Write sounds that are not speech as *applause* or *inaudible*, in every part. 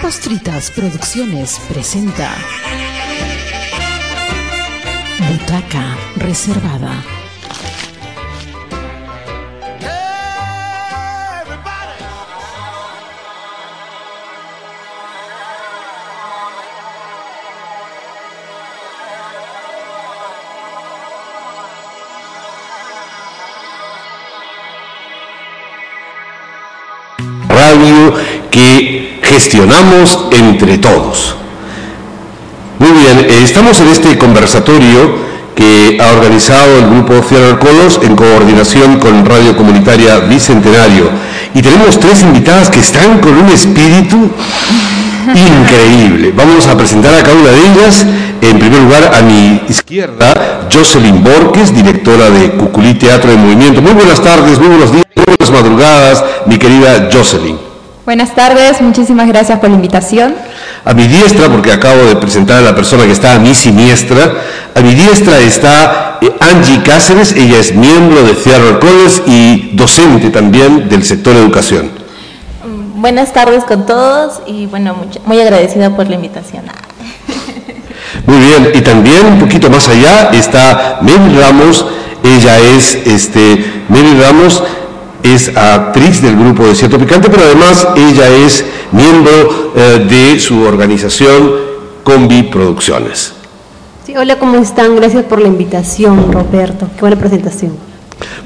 Papas Producciones presenta Butaca Reservada. Gestionamos entre todos. Muy bien, eh, estamos en este conversatorio que ha organizado el grupo Fierro Colos en coordinación con Radio Comunitaria Bicentenario. Y tenemos tres invitadas que están con un espíritu increíble. Vamos a presentar a cada una de ellas. En primer lugar, a mi izquierda, Jocelyn Borges, directora de Cuculí Teatro de Movimiento. Muy buenas tardes, muy buenos días, muy buenas madrugadas, mi querida Jocelyn. Buenas tardes, muchísimas gracias por la invitación. A mi diestra, porque acabo de presentar a la persona que está a mi siniestra, a mi diestra está eh, Angie Cáceres, ella es miembro de Cierro College y docente también del sector educación. Buenas tardes con todos y bueno, muy agradecida por la invitación. *laughs* Muy bien, y también un poquito más allá está Mary Ramos, ella es este, Mary Ramos, es actriz del grupo Desierto Picante, pero además ella es miembro eh, de su organización Combi Producciones. Sí, hola, ¿cómo están? Gracias por la invitación, Roberto. Qué buena presentación.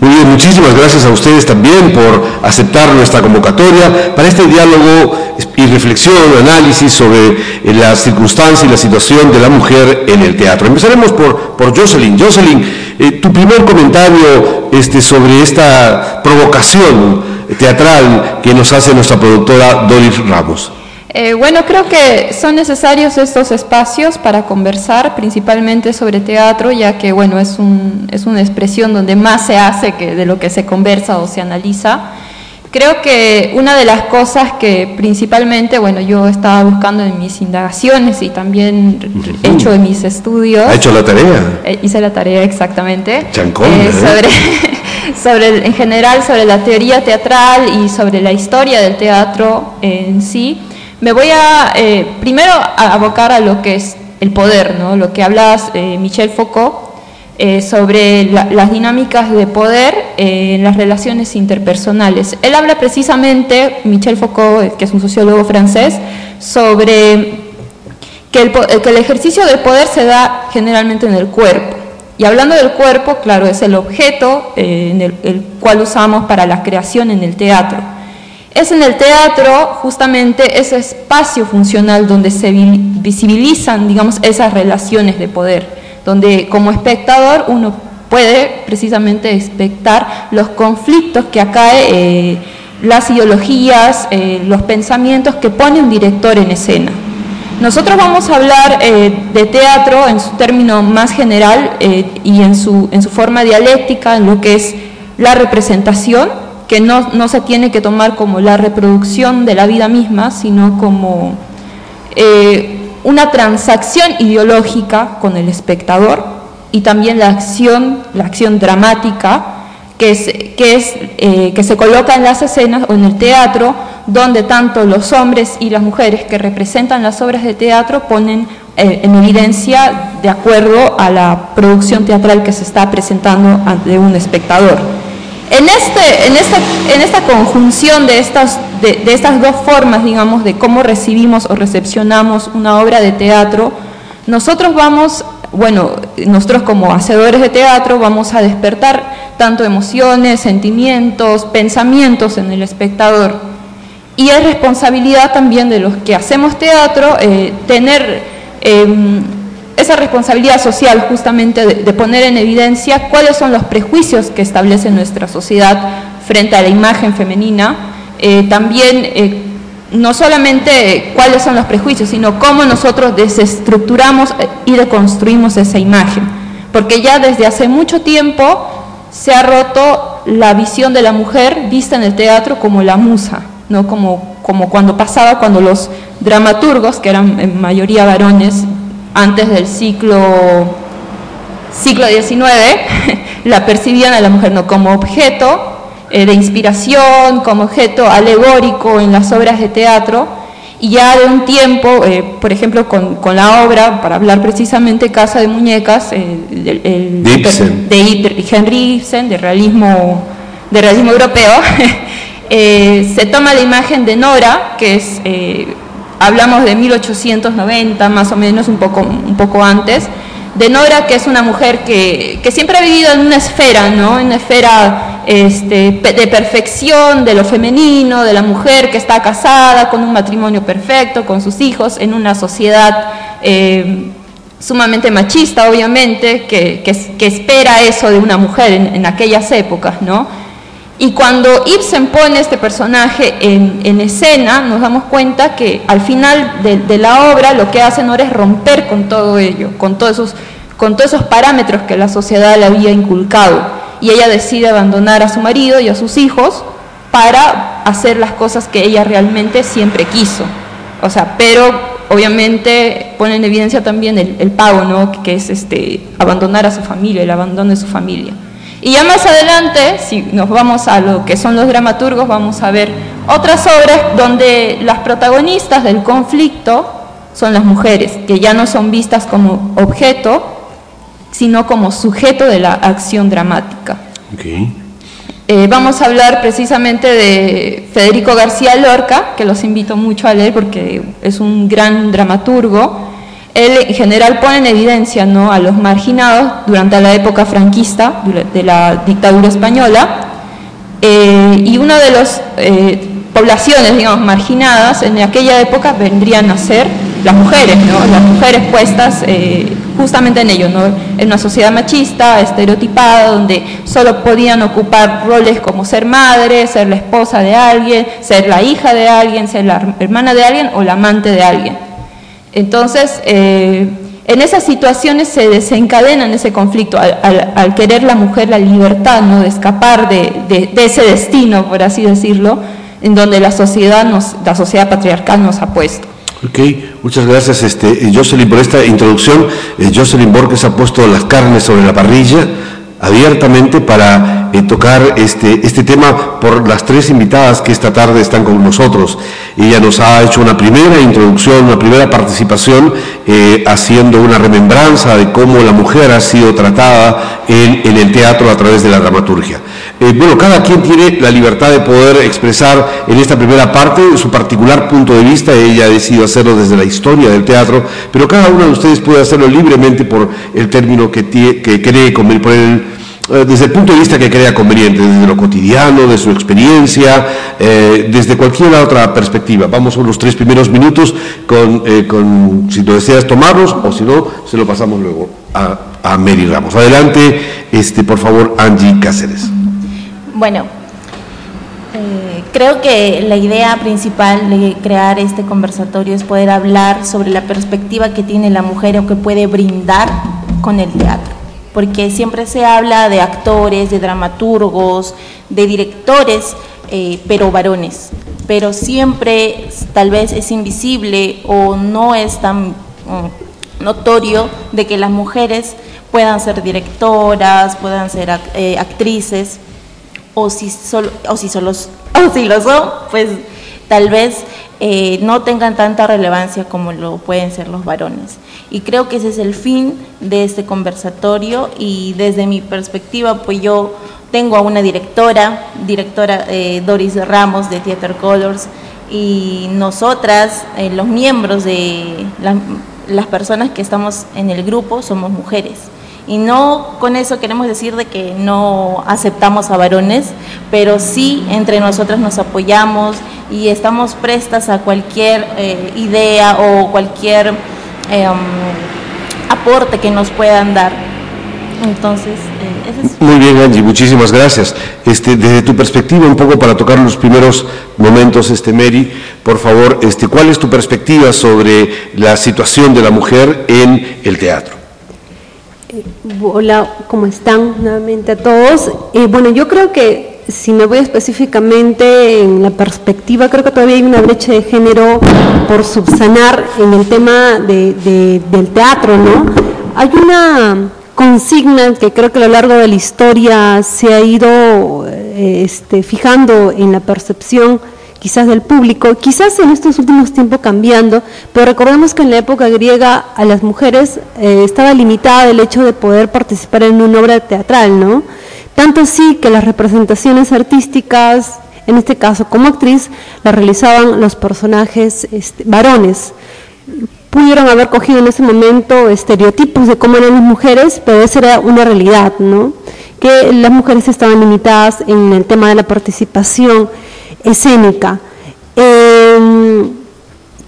Muy bien, muchísimas gracias a ustedes también por aceptar nuestra convocatoria para este diálogo y reflexión, análisis sobre eh, la circunstancia y la situación de la mujer en el teatro. Empezaremos por, por Jocelyn. Jocelyn, eh, tu primer comentario este, sobre esta provocación teatral que nos hace nuestra productora Doris Ramos. Eh, bueno, creo que son necesarios estos espacios para conversar, principalmente sobre teatro, ya que bueno, es, un, es una expresión donde más se hace que de lo que se conversa o se analiza. Creo que una de las cosas que principalmente, bueno, yo estaba buscando en mis indagaciones y también he hecho en mis estudios. ¿Ha hecho la tarea? Eh, hice la tarea exactamente. Chancón, eh, sobre, *laughs* sobre, en general, sobre la teoría teatral y sobre la historia del teatro en sí. Me voy a eh, primero a abocar a lo que es el poder, ¿no? lo que hablas eh, Michel Foucault eh, sobre las dinámicas de poder en las relaciones interpersonales. Él habla precisamente, Michel Foucault, que es un sociólogo francés, sobre que el, el ejercicio del poder se da generalmente en el cuerpo. Y hablando del cuerpo, claro, es el objeto en el cual usamos para la creación en el teatro. Es en el teatro justamente ese espacio funcional donde se visibilizan, digamos, esas relaciones de poder, donde como espectador uno puede precisamente expectar los conflictos que acae eh, las ideologías, eh, los pensamientos que pone un director en escena. Nosotros vamos a hablar eh, de teatro en su término más general y en su, en su forma dialéctica, en lo que es la representación, que no, se tiene que tomar como la reproducción de la vida misma, sino como una transacción ideológica con el espectador y también la acción, la acción dramática que, es, que, es, eh, que se coloca en las escenas o en el teatro, donde tanto los hombres y las mujeres que representan las obras de teatro ponen eh, en evidencia de acuerdo a la producción teatral que se está presentando ante un espectador. En, este, en, esta, conjunción de estas, de, estas dos formas, digamos, de cómo recibimos o recepcionamos una obra de teatro, nosotros vamos, bueno, nosotros como hacedores de teatro vamos a despertar tanto emociones, sentimientos, pensamientos en el espectador. Y es responsabilidad también de los que hacemos teatro eh, tener em, esa responsabilidad social justamente de, poner en evidencia cuáles son los prejuicios que establece nuestra sociedad frente a la imagen femenina, eh, también eh, no solamente cuáles son los prejuicios, sino cómo nosotros desestructuramos y deconstruimos esa imagen, porque ya desde hace mucho tiempo se ha roto la visión de la mujer vista en el teatro como la musa, no como como cuando pasaba cuando los dramaturgos, que eran en mayoría varones, antes del ciclo, siglo XIX, *laughs* la percibían a la mujer no como objeto eh, de inspiración, como objeto alegórico en las obras de teatro, y ya de un tiempo, eh, por ejemplo, con, con, la obra, para hablar precisamente Casa de Muñecas, eh, el, de, Ibsen. de, Henry Ibsen, de realismo, de realismo europeo, *laughs* se toma la imagen de Nora, que es, hablamos de 1890, más o menos, un poco, un poco antes, de Nora, que es una mujer que, que siempre ha vivido en una esfera, ¿no? En una esfera este, de perfección de lo femenino, de la mujer que está casada con un matrimonio perfecto, con sus hijos, en una sociedad eh, sumamente machista, obviamente, que, que, espera eso de una mujer en, aquellas épocas, ¿no? Y cuando Ibsen pone este personaje en, en escena, nos damos cuenta que al final de, la obra lo que hace no es romper con todo ello, con todos esos, con todos esos parámetros que la sociedad le había inculcado y ella decide abandonar a su marido y a sus hijos para hacer las cosas que ella realmente siempre quiso. O sea, pero obviamente pone en evidencia también el, pago, ¿no? Que es este, abandonar a su familia, el abandono de su familia. Y ya más adelante, si nos vamos a lo que son los dramaturgos, vamos a ver otras obras donde las protagonistas del conflicto son las mujeres, que ya no son vistas como objeto, sino como sujeto de la acción dramática. Eh, vamos a hablar precisamente de Federico García Lorca, que los invito mucho a leer porque es un gran dramaturgo. Él en general pone en evidencia ¿no? a los marginados durante la época franquista, de la dictadura española, eh, y una de las eh, poblaciones digamos, marginadas en aquella época vendrían a ser las mujeres, las mujeres puestas eh, justamente en ello, ¿no? en una sociedad machista, estereotipada, donde solo podían ocupar roles como ser madre, ser la esposa de alguien, ser la hija de alguien, ser la hermana de alguien o la amante de alguien. Entonces, eh, en esas situaciones se desencadena ese conflicto, al, querer la mujer la libertad ¿no? de escapar de, ese destino, por así decirlo, en donde la sociedad, nos, la sociedad patriarcal nos ha puesto. Ok, muchas gracias este, eh, Jocelyn por esta introducción. Eh, Jocelyn Borges ha puesto las carnes sobre la parrilla abiertamente para eh, tocar este, este tema por las tres invitadas que esta tarde están con nosotros. Ella nos ha hecho una primera introducción, una primera participación, haciendo una remembranza de cómo la mujer ha sido tratada en, en el teatro a través de la dramaturgia. Eh, bueno, cada quien tiene la libertad de poder expresar en esta primera parte su particular punto de vista, ella ha decidido hacerlo desde la historia del teatro, pero cada uno de ustedes puede hacerlo libremente por el término que, que cree, eh, desde el punto de vista que crea conveniente, desde lo cotidiano, de su experiencia, eh, desde cualquier otra perspectiva. Vamos a los tres primeros minutos con, con, si lo deseas tomarlos o si no, se lo pasamos luego a, a Mary Ramos. Adelante, este, por favor, Angie Cáceres. Bueno, eh, creo que la idea principal de crear este conversatorio es poder hablar sobre la perspectiva que tiene la mujer o que puede brindar con el teatro. Porque siempre se habla de actores, de dramaturgos, de directores, eh, pero varones. Pero siempre tal vez es invisible o no es tan mm, notorio de que las mujeres puedan ser directoras, puedan ser eh, actrices o si solo, o si solo, *laughs* o si lo son, pues tal vez eh, no tengan tanta relevancia como lo pueden ser los varones. Y creo que ese es el fin de este conversatorio y desde mi perspectiva, pues yo tengo a una directora, directora eh, Doris Ramos de Theater Colors, y nosotras, eh, los miembros de las personas que estamos en el grupo, somos mujeres. Y no con eso queremos decir de que no aceptamos a varones, pero sí entre nosotras nos apoyamos y estamos prestas a cualquier eh, idea o cualquier em, aporte que nos puedan dar. Entonces, eh, Muy bien, Angie, muchísimas gracias. Este, desde tu perspectiva, un poco para tocar los primeros momentos, este, Mary, por favor, este, ¿cuál es tu perspectiva sobre la situación de la mujer en el teatro? Hola, ¿cómo están nuevamente a todos? Eh, bueno, yo creo que si me voy específicamente en la perspectiva, creo que todavía hay una brecha de género por subsanar en el tema del teatro, ¿no? Hay una consigna que creo que a lo largo de la historia se ha ido eh, este, fijando en la percepción quizás del público, quizás en estos últimos tiempos cambiando, pero recordemos que en la época griega a las mujeres eh, estaba limitada el hecho de poder participar en una obra teatral, ¿no? Tanto así que las representaciones artísticas, en este caso como actriz, las realizaban los personajes este, varones. Pudieron haber cogido en ese momento estereotipos de cómo eran las mujeres, pero esa era una realidad, ¿no? Que las mujeres estaban limitadas en el tema de la participación escénica. Em,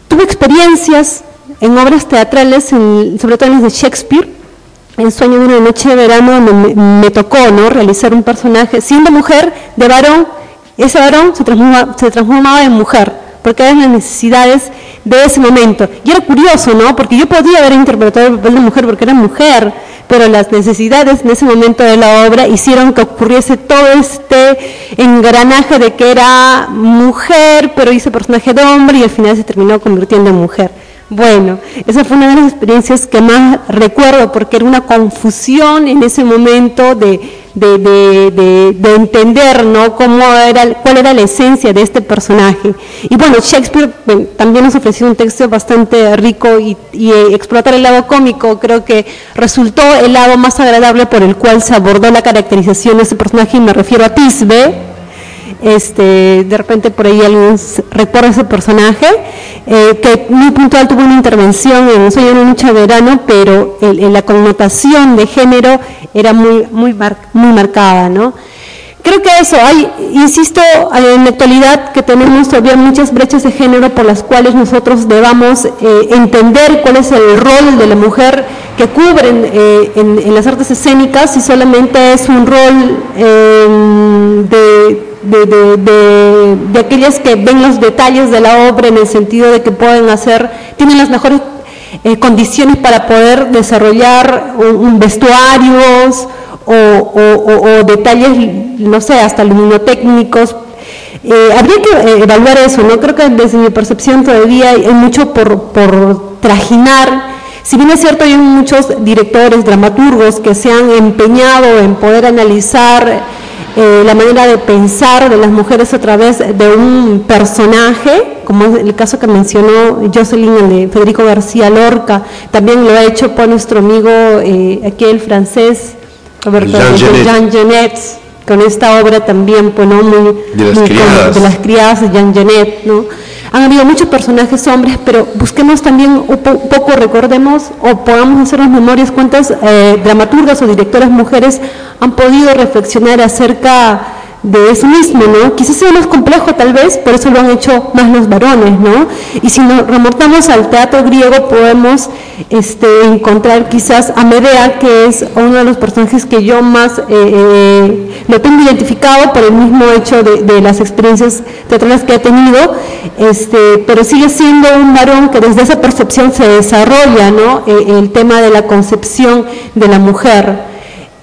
tuve experiencias en obras teatrales, sobre todo en las de Shakespeare, en Sueño de una noche de verano me, tocó ¿no? realizar un personaje, siendo mujer, de varón, ese varón se transformaba, se transformaba en mujer, porque eran las necesidades de ese momento. Y era curioso, ¿no? Porque yo podía haber interpretado el papel de mujer porque era mujer, pero las necesidades en ese momento de la obra hicieron que ocurriese todo este engranaje de que era mujer, pero hizo personaje de hombre y al final se terminó convirtiendo en mujer. Bueno, esa fue una de las experiencias que más recuerdo porque era una confusión en ese momento de, entender ¿no? Cómo era, cuál era la esencia de este personaje. Y bueno, Shakespeare también nos ofreció un texto bastante rico y, y eh, explotar el lado cómico creo que resultó el lado más agradable por el cual se abordó la caracterización de ese personaje y me refiero a Tisbe este, de repente por ahí alguien recuerda ese personaje, eh, que muy puntual tuvo una intervención en Soy una noche de verano, pero la connotación de género era muy, muy, muy marcada, ¿no? Creo que eso, hay, insisto, en la actualidad que tenemos todavía muchas brechas de género por las cuales nosotros debamos eh, entender cuál es el rol de la mujer que cubren eh, en, las artes escénicas si solamente es un rol de de, de, aquellas que ven los detalles de la obra en el sentido de que pueden hacer, tienen las mejores eh, condiciones para poder desarrollar un, vestuarios o, detalles, no sé, hasta luminotécnicos. Eh, habría que eh, evaluar eso, ¿no? Creo que desde mi percepción todavía hay, mucho por, por trajinar. Si bien es cierto, hay muchos directores, dramaturgos que se han empeñado en poder analizar eh, la manera de pensar de las mujeres a través de un personaje, como es el caso que mencionó Jocelyn, el de Federico García Lorca, también lo ha hecho por nuestro amigo eh, aquí el francés, Roberto Jean Genet, con esta obra también, pues, ¿no? muy, de las criadas, de las criadas de Jean Genet, ¿no? Han habido muchos personajes hombres, pero busquemos también un poco, recordemos o podamos hacernos memorias cuántas eh, dramaturgas o directoras mujeres han podido reflexionar acerca de eso mismo, ¿no? Quizás sea más complejo tal vez, por eso lo han hecho más los varones, ¿no? Y si nos remontamos al teatro griego podemos este, encontrar quizás a Medea, que es uno de los personajes que yo más eh, eh, lo tengo identificado por el mismo hecho de, las experiencias teatrales que ha tenido, este, pero sigue siendo un varón que desde esa percepción se desarrolla, ¿no? Eh, el tema de la concepción de la mujer.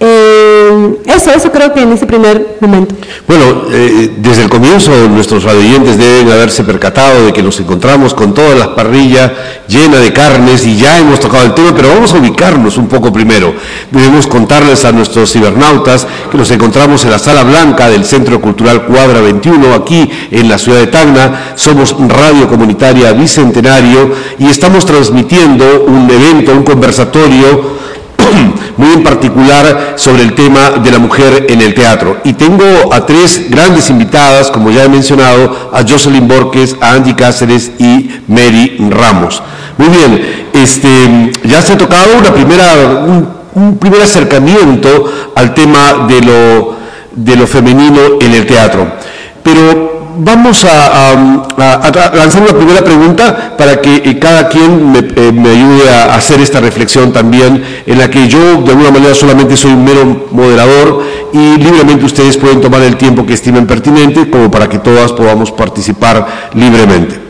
Eh, eso, eso creo que en ese primer momento. Bueno, eh, desde el comienzo nuestros radioyentes deben haberse percatado de que nos encontramos con toda la parrilla llena de carnes y ya hemos tocado el tema, pero vamos a ubicarnos un poco primero. Debemos contarles a nuestros cibernautas que nos encontramos en la Sala Blanca del Centro Cultural Cuadra 21, aquí en la ciudad de Tacna. Somos Radio Comunitaria Bicentenario y estamos transmitiendo un evento, un conversatorio *clears throat* muy en particular sobre el tema de la mujer en el teatro. Y tengo a tres grandes invitadas, como ya he mencionado, a Jocelyn Borges, a Andy Cáceres y Mary Ramos. Muy bien, este, ya se ha tocado una primera, un, primer acercamiento al tema de lo, de lo femenino en el teatro. Pero vamos a, lanzar una primera pregunta para que eh, cada quien eh, me, ayude a hacer esta reflexión también, en la que yo de alguna manera solamente soy un mero moderador y libremente ustedes pueden tomar el tiempo que estimen pertinente como para que todas podamos participar libremente.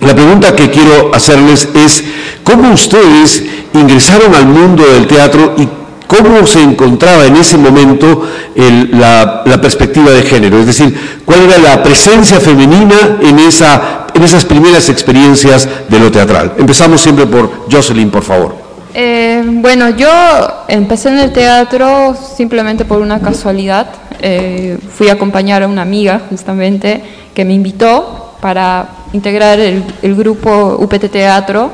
La pregunta que quiero hacerles es, ¿cómo ustedes ingresaron al mundo del teatro y cómo se encontraba en ese momento la, perspectiva de género, es decir, cuál era la presencia femenina en, esa, en esas primeras experiencias de lo teatral. Empezamos siempre por Jocelyn, por favor. Eh, bueno, yo empecé en el teatro simplemente por una casualidad. Eh, fui a acompañar a una amiga justamente que me invitó para integrar el, grupo UPT Teatro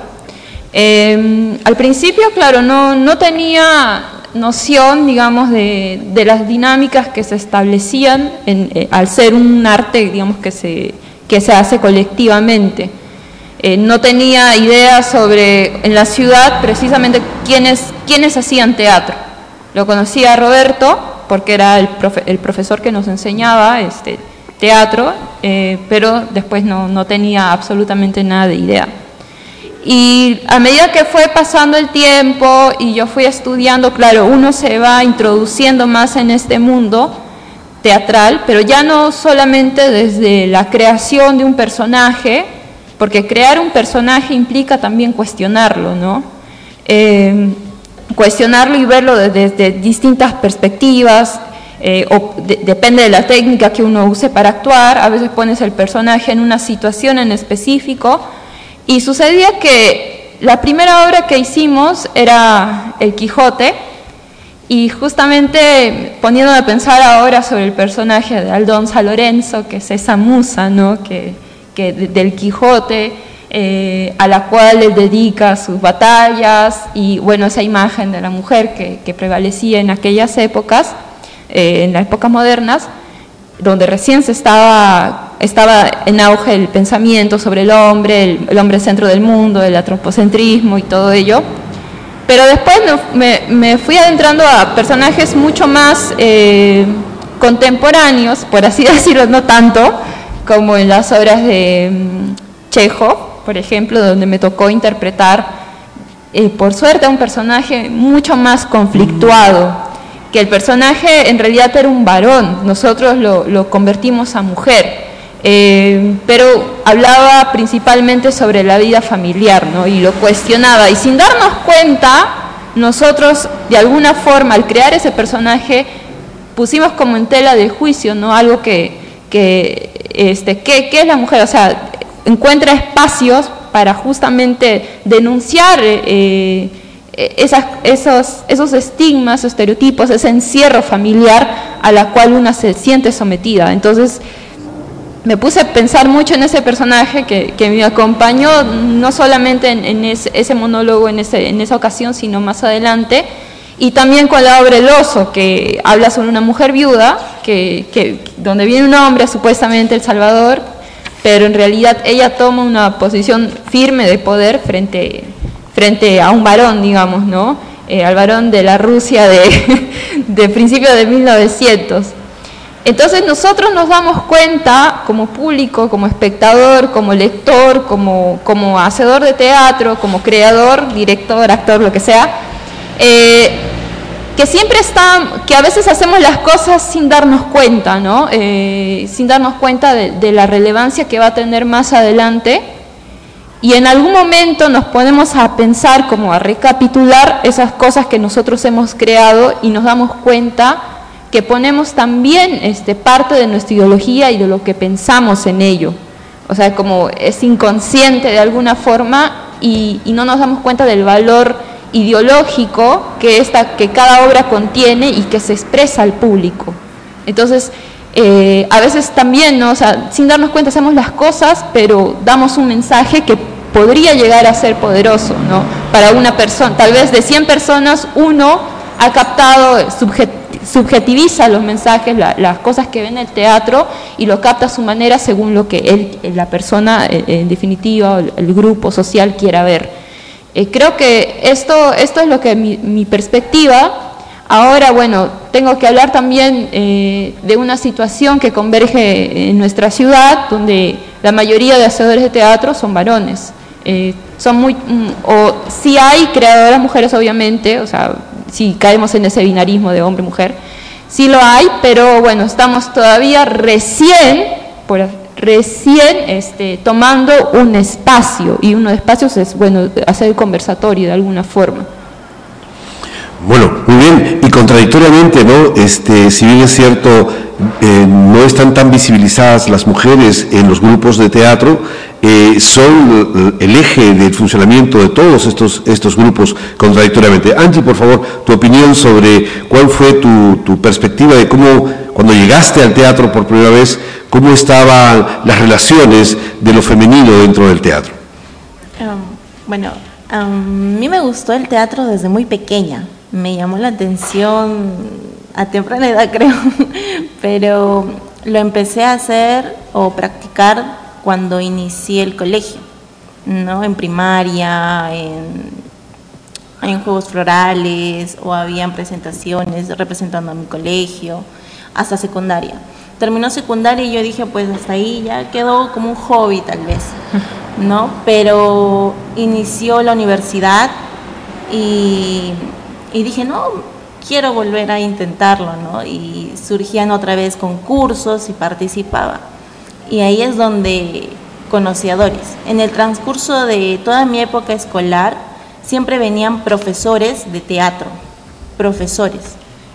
Em, al principio, claro, no, tenía noción, digamos, de, las dinámicas que se establecían eh, al ser un arte, digamos, que se, que se hace colectivamente. Eh, no tenía idea sobre, en la ciudad, precisamente, quiénes, quiénes hacían teatro. Lo conocía Roberto, porque era el, el profesor que nos enseñaba este, teatro, eh, pero después no, no tenía absolutamente nada de idea. Y a medida que fue pasando el tiempo y yo fui estudiando, claro, uno se va introduciendo más en este mundo teatral, pero ya no solamente desde la creación de un personaje, porque crear un personaje implica también cuestionarlo, ¿no? Eh, cuestionarlo y verlo desde, distintas perspectivas, eh, o depende de la técnica que uno use para actuar, a veces pones el personaje en una situación en específico, y sucedía que la primera obra que hicimos era El Quijote, y justamente poniéndome a pensar ahora sobre el personaje de Aldonza Lorenzo, que es esa musa ¿no? que, del Quijote, eh, a la cual le dedica sus batallas y bueno, esa imagen de la mujer que, prevalecía en aquellas épocas, eh, en las épocas modernas, donde recién se estaba, estaba en auge el pensamiento sobre el hombre, el, hombre centro del mundo, el antropocentrismo y todo ello. Pero después me, fui adentrando a personajes mucho más eh, contemporáneos, por así *laughs* decirlo, no tanto, como en las obras de mm, Chejo, por ejemplo, donde me tocó interpretar, eh, por suerte, a un personaje mucho más conflictuado, que el personaje en realidad era un varón, nosotros lo, convertimos a mujer, eh, pero hablaba principalmente sobre la vida familiar ¿no? y lo cuestionaba. Y sin darnos cuenta, nosotros de alguna forma al crear ese personaje pusimos como en tela de juicio ¿no? algo que, este, ¿qué, es la mujer? O sea, encuentra espacios para justamente denunciar. Eh, eh, esos estigmas, estereotipos, ese encierro familiar a la cual una se siente sometida. Entonces, me puse a pensar mucho en ese personaje que, me acompañó, no solamente en, ese, monólogo en, esa ocasión, sino más adelante, y también con la obra El oso, que habla sobre una mujer viuda, que, donde viene un hombre, supuestamente El Salvador, pero en realidad ella toma una posición firme de poder frente frente a un varón, digamos, ¿no? Eh, al varón de la Rusia de, *laughs* de principios de 1900. Entonces nosotros nos damos cuenta como público, como espectador, como lector, como, como hacedor de teatro, como creador, director, actor, lo que sea, eh, que siempre está, que a veces hacemos las cosas sin darnos cuenta, ¿no? Eh, sin darnos cuenta de la relevancia que va a tener más adelante y en algún momento nos ponemos a pensar, como a recapitular esas cosas que nosotros hemos creado y nos damos cuenta que ponemos también este, parte de nuestra ideología y de lo que pensamos en ello. O sea, como es inconsciente de alguna forma y, no nos damos cuenta del valor ideológico que, esta, que cada obra contiene y que se expresa al público. Entonces, eh, a veces también, ¿no? sin darnos cuenta hacemos las cosas, pero damos un mensaje que podría llegar a ser poderoso, ¿no? Para una persona, tal vez de 100 personas, uno ha captado, subjetiviza los mensajes, las cosas que ve en el teatro y lo capta a su manera según lo que él, la persona, eh, en definitiva, el, grupo social quiera ver. Eh, creo que esto, esto es lo que mi, perspectiva Ahora, bueno, tengo que hablar también eh, de una situación que converge en nuestra ciudad, donde la mayoría de hacedores de teatro son varones. Eh, son muy, mm, o sí hay creadoras mujeres, obviamente, o sea, si caemos en ese binarismo de hombre-mujer, sí lo hay, pero bueno, estamos todavía recién, por, recién este, tomando un espacio, y uno de espacios es, bueno, hacer el conversatorio de alguna forma. Bueno, muy bien, y contradictoriamente, ¿no? Este, si bien es cierto, eh, no están tan visibilizadas las mujeres en los grupos de teatro, eh, son el eje del funcionamiento de todos estos, estos grupos contradictoriamente. Angie, por favor, tu opinión sobre cuál fue tu, tu perspectiva de cómo, cuando llegaste al teatro por primera vez, cómo estaban las relaciones de lo femenino dentro del teatro. Um, bueno, um, a mí me gustó el teatro desde muy pequeña. Me llamó la atención a temprana edad, *laughs* creo, pero lo empecé a hacer o practicar cuando inicié el colegio, ¿no? En primaria, en, juegos florales o habían presentaciones representando a mi colegio, hasta secundaria. Terminó secundaria y yo dije, pues hasta ahí ya quedó como un hobby tal vez, ¿no? Pero inició la universidad y, y dije, no, quiero volver a intentarlo, ¿no? Y surgían otra vez concursos y participaba. Y ahí es donde conocí a Doris. En el transcurso de toda mi época escolar, siempre venían profesores de teatro, profesores.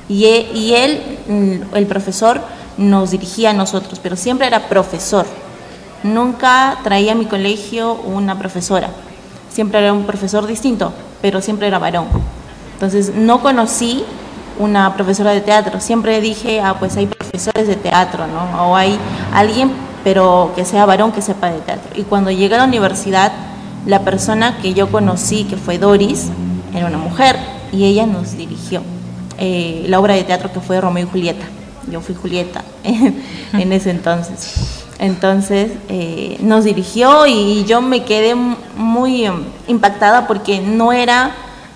Y e, y él, mm, el profesor, nos dirigía a nosotros, pero siempre era profesor. Nunca traía a mi colegio una profesora. Siempre era un profesor distinto, pero siempre era varón. Entonces no conocí una profesora de teatro. Siempre dije, ah, pues hay profesores de teatro, ¿no? O hay alguien pero que sea varón que sepa de teatro. Y cuando llegué a la universidad, la persona que yo conocí, que fue Doris, era una mujer y ella nos dirigió eh, la obra de teatro que fue Romeo y Julieta. Yo fui Julieta *laughs* en ese entonces. Entonces eh, nos dirigió y yo me quedé muy em, impactada porque no era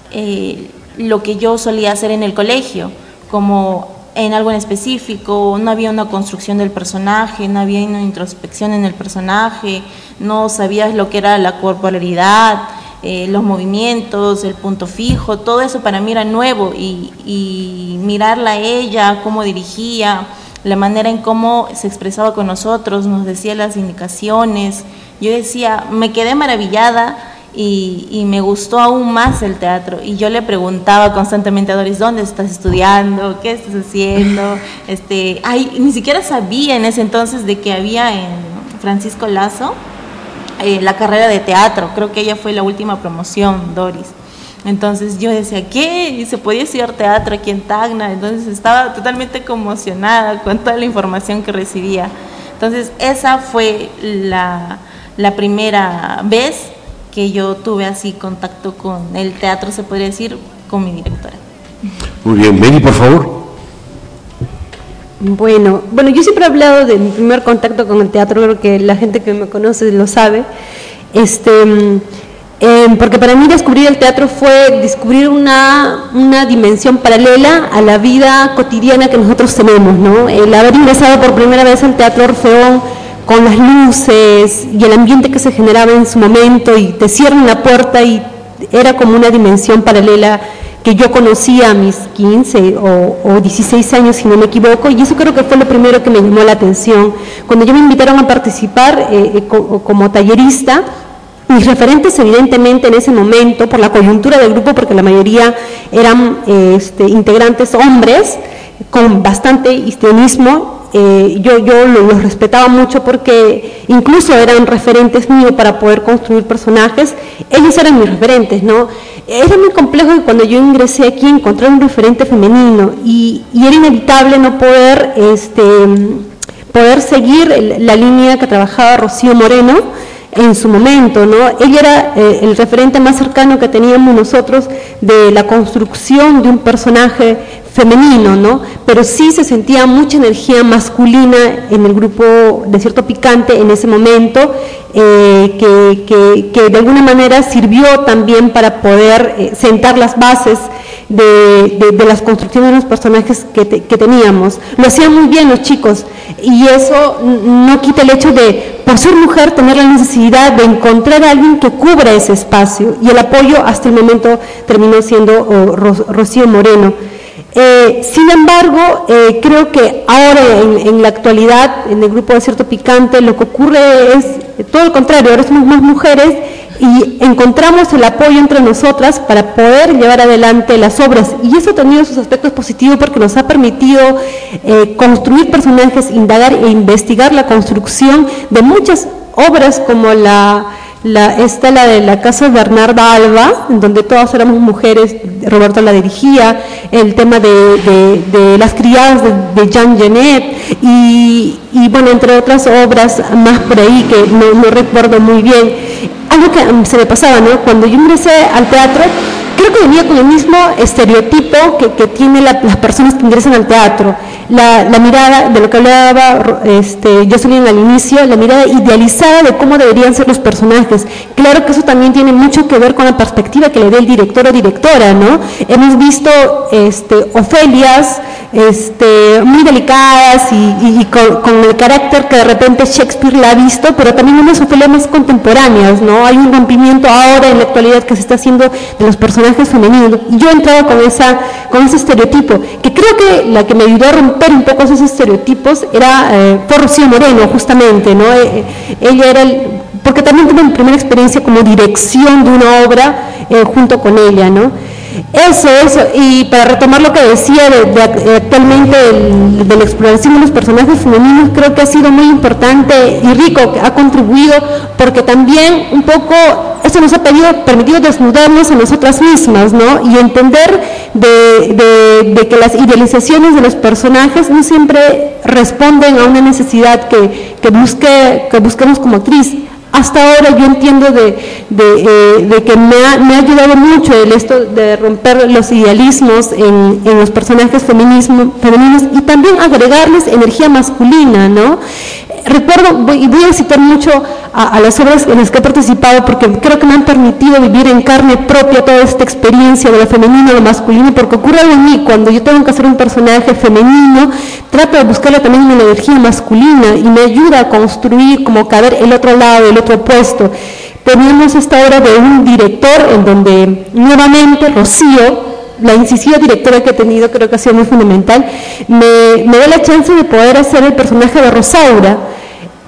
eh, lo que yo solía hacer en el colegio, como en algo en específico, no había una construcción del personaje, no había una introspección en el personaje, no sabías lo que era la corporalidad, eh, los movimientos, el punto fijo, todo eso para mí era nuevo y, y mirarla a ella, cómo dirigía, la manera en cómo se expresaba con nosotros, nos decía las indicaciones, yo decía, me quedé maravillada y, me gustó aún más el teatro. Y yo le preguntaba constantemente a Doris, ¿dónde estás estudiando? ¿Qué estás haciendo? *laughs* Este, ay, ni siquiera sabía en ese entonces de que había en Francisco Lazo eh, la carrera de teatro. Creo que ella fue la última promoción, Doris. Entonces yo decía, ¿qué? Y se podía estudiar teatro aquí en Tacna. Entonces estaba totalmente conmocionada con toda la información que recibía. Entonces esa fue la, la primera vez que yo tuve así contacto con el teatro, se podría decir, con mi directora. Muy bien, Mary, por favor. Bueno, bueno, yo siempre he hablado de mi primer contacto con el teatro, creo que la gente que me conoce lo sabe. Este, em, porque para mí descubrir el teatro fue descubrir una, una, dimensión paralela a la vida cotidiana que nosotros tenemos, ¿no? El haber ingresado por primera vez al Teatro Orfeón con las luces y el ambiente que se generaba en su momento y te cierran la puerta y era como una dimensión paralela que yo conocía a mis 15 o, 16 años, si no me equivoco, y eso creo que fue lo primero que me llamó la atención. Cuando yo me invitaron a participar eh, eh, como tallerista, mis referentes evidentemente en ese momento, por la coyuntura del grupo, porque la mayoría eran eh, este, integrantes hombres, con bastante histrionismo, eh, yo, yo los respetaba mucho porque incluso eran referentes míos para poder construir personajes, ellos eran mis referentes, ¿no? Era muy complejo que cuando yo ingresé aquí encontrar un referente femenino y, y era inevitable no poder, este, poder seguir la línea que trabajaba Rocío Moreno, en su momento, ¿no? Ella era eh, el referente más cercano que teníamos nosotros de la construcción de un personaje femenino, ¿no? Pero sí se sentía mucha energía masculina en el grupo de cierto picante en ese momento, eh, que, de alguna manera sirvió también para poder eh, sentar las bases de, las construcciones de los personajes que, teníamos. Lo hacían muy bien los chicos y eso no quita el hecho de, por ser mujer, tener la necesidad de encontrar a alguien que cubra ese espacio y el apoyo hasta el momento terminó siendo oh, Rocío Moreno. Eh, sin embargo, eh, creo que ahora en, la actualidad, en el grupo de cierto picante, lo que ocurre es todo lo contrario, ahora somos más mujeres y encontramos el apoyo entre nosotras para poder llevar adelante las obras. Y eso ha tenido sus aspectos positivos porque nos ha permitido eh, construir personajes, indagar e investigar la construcción de muchas obras como la la, esta la de la casa Bernarda Alba, en donde todas éramos mujeres, Roberto la dirigía, el tema de, las criadas de, Jean Genet y, bueno, entre otras obras más por ahí que no, recuerdo muy bien. Algo que se me pasaba, ¿no? Cuando yo ingresé al teatro, creo que venía con el mismo estereotipo que, que tienen las personas que ingresan al teatro la, mirada de lo que hablaba este, Jocelyn al inicio, la mirada idealizada de cómo deberían ser los personajes. Claro que eso también tiene mucho que ver con la perspectiva que le dé el director o directora, ¿no? Hemos visto este, Ofelias, este, muy delicadas y, con, el carácter que de repente Shakespeare la ha visto, pero también unas Ofelias más contemporáneas, ¿no? Hay un rompimiento ahora en la actualidad que se está haciendo de los personajes femeninos. Y yo he entrado con, esa, con ese estereotipo, que creo que la que me ayudó a romper un poco esos estereotipos era eh, fue Rocío Moreno, justamente, ¿no? Eh, eh, ella era el, porque también tuve mi primera experiencia como dirección de una obra eh, junto con ella, ¿no? Eso, eso, y para retomar lo que decía de, actualmente de, la exploración de los personajes femeninos, creo que ha sido muy importante y rico, ha contribuido, porque también un poco eso nos ha permitido desnudarnos a nosotras mismas, ¿no? Y entender de, que las idealizaciones de los personajes no siempre responden a una necesidad que, que, busque, que busquemos como actriz hasta ahora yo entiendo de, eh, que me ha, ayudado mucho el esto de romper los idealismos en, los personajes femeninos y también agregarles energía masculina, ¿no? Recuerdo, y voy a citar mucho a, las obras en las que he participado porque creo que me han permitido vivir en carne propia toda esta experiencia de lo femenino, lo masculino, porque ocurre algo en mí, cuando yo tengo que hacer un personaje femenino, trato de buscarle también una energía masculina y me ayuda a construir como caber el otro lado, el otro puesto. Teníamos esta obra de un director en donde nuevamente Rocío, la incisiva directora que he tenido, creo que ha sido muy fundamental, me, me da la chance de poder hacer el personaje de Rosaura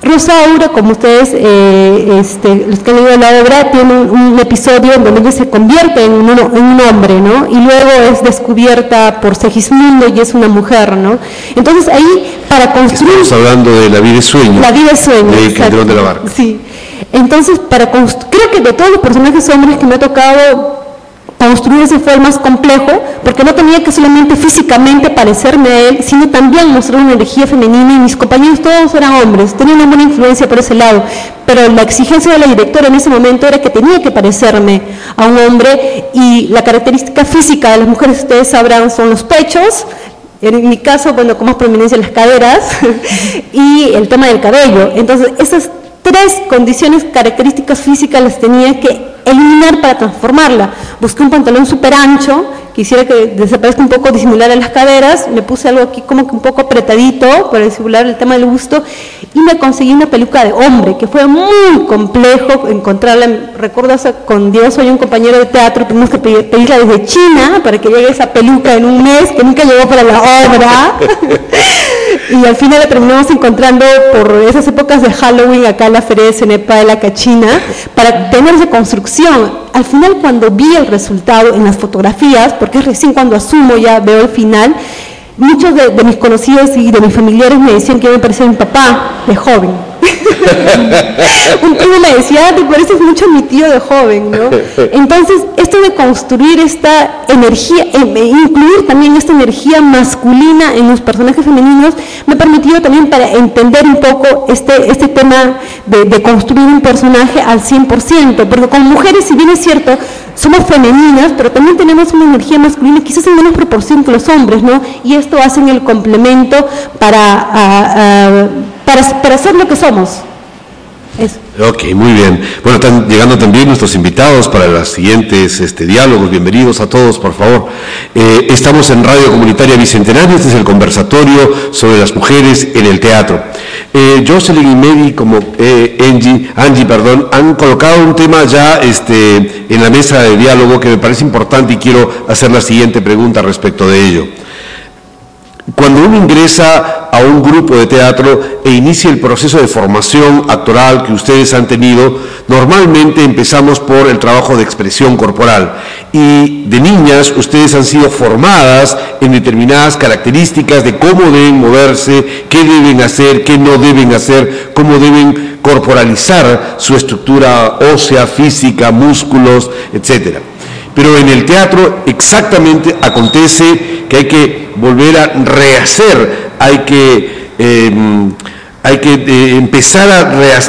Rosaura, como ustedes, eh, este, los que han leído la obra, tiene un, episodio en donde ella se convierte en un, hombre, ¿no? Y luego es descubierta por Segismundo y es una mujer, ¿no? Entonces ahí, para construir... Estamos hablando de La vida y sueño. La vida y sueño. De de la Barca. Sí. Entonces, para creo que de todos los personajes hombres que me ha tocado construir ese fue el más complejo, porque no tenía que solamente físicamente parecerme a él, sino también mostrar una energía femenina y mis compañeros todos eran hombres, tenían una buena influencia por ese lado, pero la exigencia de la directora en ese momento era que tenía que parecerme a un hombre y la característica física de las mujeres, ustedes sabrán, son los pechos, en mi caso, bueno, con más prominencia las caderas *laughs* y el tema del cabello. Entonces, esas tres condiciones características físicas las tenía que eliminar para transformarla. Busqué un pantalón súper ancho, quisiera que desaparezca un poco, disimular las caderas, me puse algo aquí como que un poco apretadito para disimular el tema del gusto y me conseguí una peluca de hombre, que fue muy complejo encontrarla. Recuerdo con Dios, soy un compañero de teatro, tuvimos que pedirla desde China para que llegue esa peluca en un mes, que nunca llegó para la obra. *laughs* y al final la terminamos encontrando por esas épocas de Halloween acá en la feria de Cenepa de la Cachina, para tener esa construcción. Al final cuando vi el resultado en las fotografías, porque es recién cuando asumo ya veo el final, muchos de, mis conocidos y de mis familiares me decían que me parecía mi papá de joven. *laughs* un tío me decía, ah, te pareces mucho a mi tío de joven, ¿no? Entonces, esto de construir esta energía, eh, incluir también esta energía masculina en los personajes femeninos, me ha permitido también para entender un poco este, este tema de, de construir un personaje al 100%, porque como mujeres, si bien es cierto, somos femeninas, pero también tenemos una energía masculina, quizás en menos proporción que los hombres, ¿no? Y esto hace el complemento para, para, ser lo que somos. Ok, muy bien. Bueno, están llegando también nuestros invitados para los siguientes este, diálogos. Bienvenidos a todos, por favor. Eh, estamos en Radio Comunitaria Bicentenario, este es el conversatorio sobre las mujeres en el teatro. Eh, Jocelyn y Mary, como eh, Angie, Angie, perdón, han colocado un tema ya este, en la mesa de diálogo que me parece importante y quiero hacer la siguiente pregunta respecto de ello. Cuando uno ingresa a un grupo de teatro e inicia el proceso de formación actoral que ustedes han tenido, normalmente empezamos por el trabajo de expresión corporal. Y de niñas ustedes han sido formadas en determinadas características de cómo deben moverse, qué deben hacer, qué no deben hacer, cómo deben corporalizar su estructura ósea, física, músculos, etc. Pero en el teatro exactamente acontece que hay que volver a rehacer, hay que, em, hay que eh, empezar a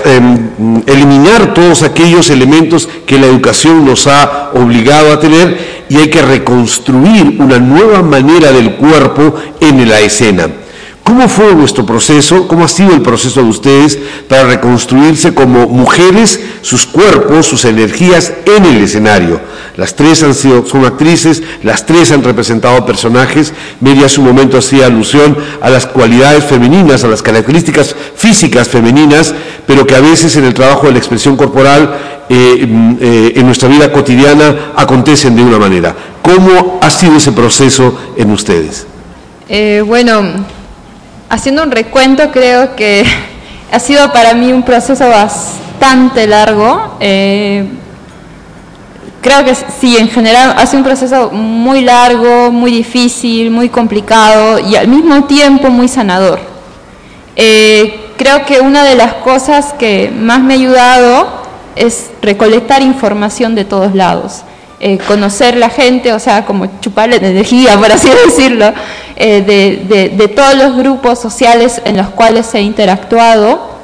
em, eliminar todos aquellos elementos que la educación nos ha obligado a tener y hay que reconstruir una nueva manera del cuerpo en la escena. ¿Cómo fue vuestro proceso? ¿Cómo ha sido el proceso de ustedes para reconstruirse como mujeres, sus cuerpos, sus energías en el escenario? Las tres han sido, son actrices, las tres han representado personajes. Media hace un momento hacía alusión a las cualidades femeninas, a las características físicas femeninas, pero que a veces en el trabajo de la expresión corporal, eh, mm, eh, en nuestra vida cotidiana, acontecen de una manera. ¿Cómo ha sido ese proceso en ustedes? Eh, bueno, haciendo un recuento, creo que *laughs* ha sido para mí un proceso bastante largo. Eh, creo que sí, en general ha sido un proceso muy largo, muy difícil, muy complicado y al mismo tiempo muy sanador. Eh, creo que una de las cosas que más me ha ayudado es recolectar información de todos lados. Eh, conocer la gente, o sea, como chuparle energía, por así *laughs* decirlo, eh, de, todos los grupos sociales en los cuales he interactuado.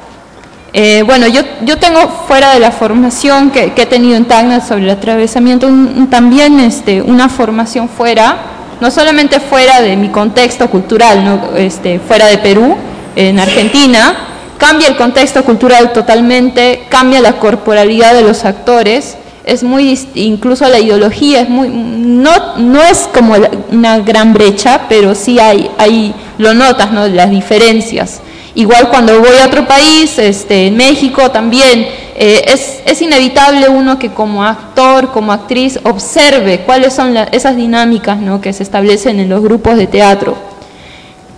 Eh, bueno, yo, yo tengo fuera de la formación que, he tenido en Tacna sobre el atravesamiento, también este, una formación fuera, no solamente fuera de mi contexto cultural, este, fuera de Perú, en Argentina, cambia el contexto cultural totalmente, cambia la corporalidad de los actores, es muy incluso la ideología es muy no no es como una gran brecha pero sí hay hay lo notas no las diferencias. Igual cuando voy a otro país este en México también eh, es, es, inevitable uno que como actor como actriz observe cuáles son esas dinámicas ¿no? que se establecen en los grupos de teatro